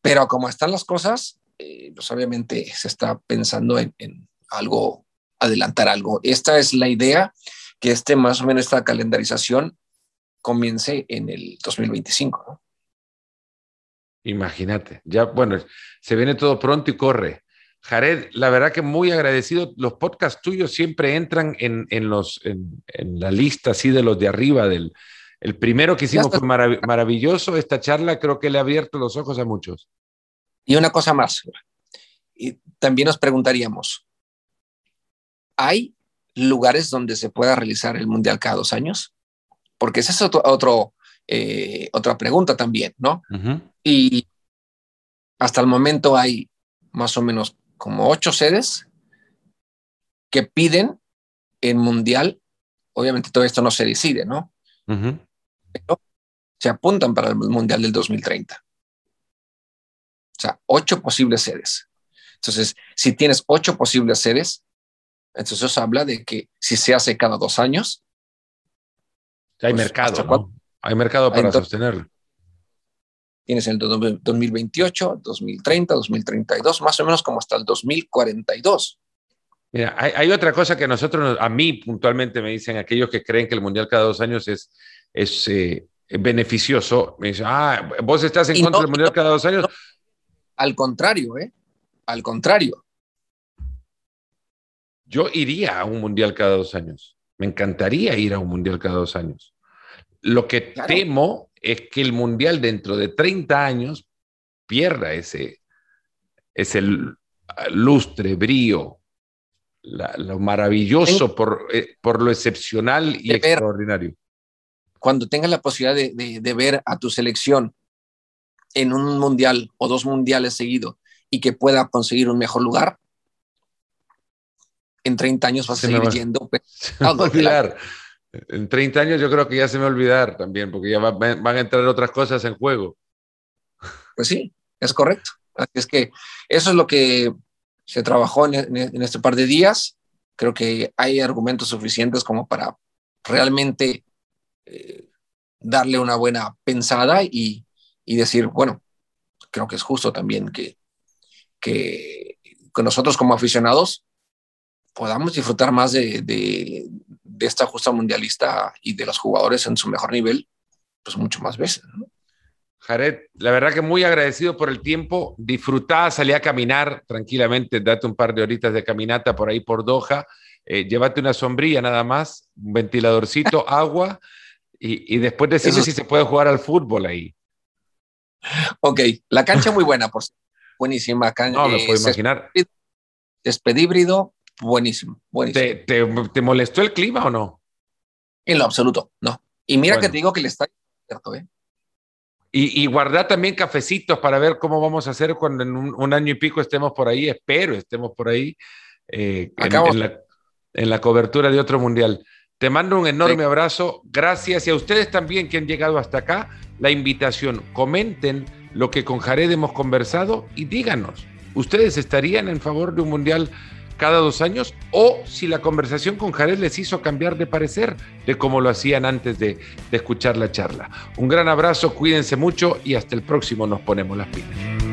Pero como están las cosas, eh, pues obviamente se está pensando en, algo, adelantar algo. Esta es la idea, que este más o menos esta calendarización comience en el 2025. Imagínate, ya bueno, se viene todo pronto y corre. Jared, la verdad que muy agradecido. Los podcasts tuyos siempre entran en, los, en, la lista así de los de arriba. Del, el primero que hicimos fue maravilloso. Esta charla creo que le ha abierto los ojos a muchos. Y una cosa más, y también nos preguntaríamos, ¿hay lugares donde se pueda realizar el Mundial cada dos años? Porque esa es otro, eh, otra pregunta también, ¿no? Y hasta el momento hay más o menos como ocho sedes que piden el Mundial. Obviamente todo esto no se decide, ¿no? Pero se apuntan para el Mundial del 2030. O sea, ocho posibles sedes. Entonces, si tienes ocho posibles sedes, entonces eso habla de que si se hace cada dos años. Hay pues, mercado. Hay mercado para sostenerlo. Tienes el 2028, 2030, 2032, más o menos como hasta el 2042. Mira, hay, otra cosa que nosotros, a mí puntualmente me dicen aquellos que creen que el Mundial cada dos años es, es eh, beneficioso. Me dicen, ah, vos estás en contra del Mundial cada dos años. Al contrario, ¿eh? Al contrario. Yo iría a un mundial cada dos años. Me encantaría ir a un mundial cada dos años. Lo que temo es que el mundial dentro de 30 años pierda ese, ese lustre, brío, lo maravilloso por, eh, por, lo excepcional y extraordinario. Cuando tengas la posibilidad de, de, ver a tu selección en un mundial o dos mundiales seguidos y que pueda conseguir un mejor lugar, en 30 años vas a seguir yendo. Va a. (laughs) En 30 años yo creo que ya se me va a olvidar también, porque ya van a entrar otras cosas en juego. Pues sí, es correcto. Así es que eso es lo que se trabajó en, este par de días. Creo que hay argumentos suficientes como para realmente eh, darle una buena pensada y, decir, bueno, creo que es justo también que, que, nosotros como aficionados podamos disfrutar más de, esta justa mundialista y de los jugadores en su mejor nivel, pues mucho más veces. Jared, la verdad que muy agradecido por el tiempo. Disfrutá, salí a caminar tranquilamente, date un par de horitas de caminata por ahí por Doha. Eh, llévate una sombrilla nada más, un ventiladorcito, agua Y, después de eso, si se puede jugar al fútbol ahí. Ok, la cancha muy buena, por buenísima cancha. No, me puedo eh, imaginar. Césped híbrido, buenísimo, buenísimo. ¿Te, molestó el clima o no? En lo absoluto, no. Y mira que te digo que le está ¿eh? Y, y guardar también cafecitos para ver cómo vamos a hacer cuando en un, año y pico estemos por ahí, espero estemos por ahí, eh, en, la, en la cobertura de otro mundial. Te mando un enorme abrazo. Gracias y a ustedes también que han llegado hasta acá. La invitación, comenten lo que con Jared hemos conversado y díganos, ¿ustedes estarían en favor de un mundial cada dos años o si la conversación con Jared les hizo cambiar de parecer de cómo lo hacían antes de, de escuchar la charla? Un gran abrazo, cuídense mucho y hasta el próximo nos ponemos las pilas.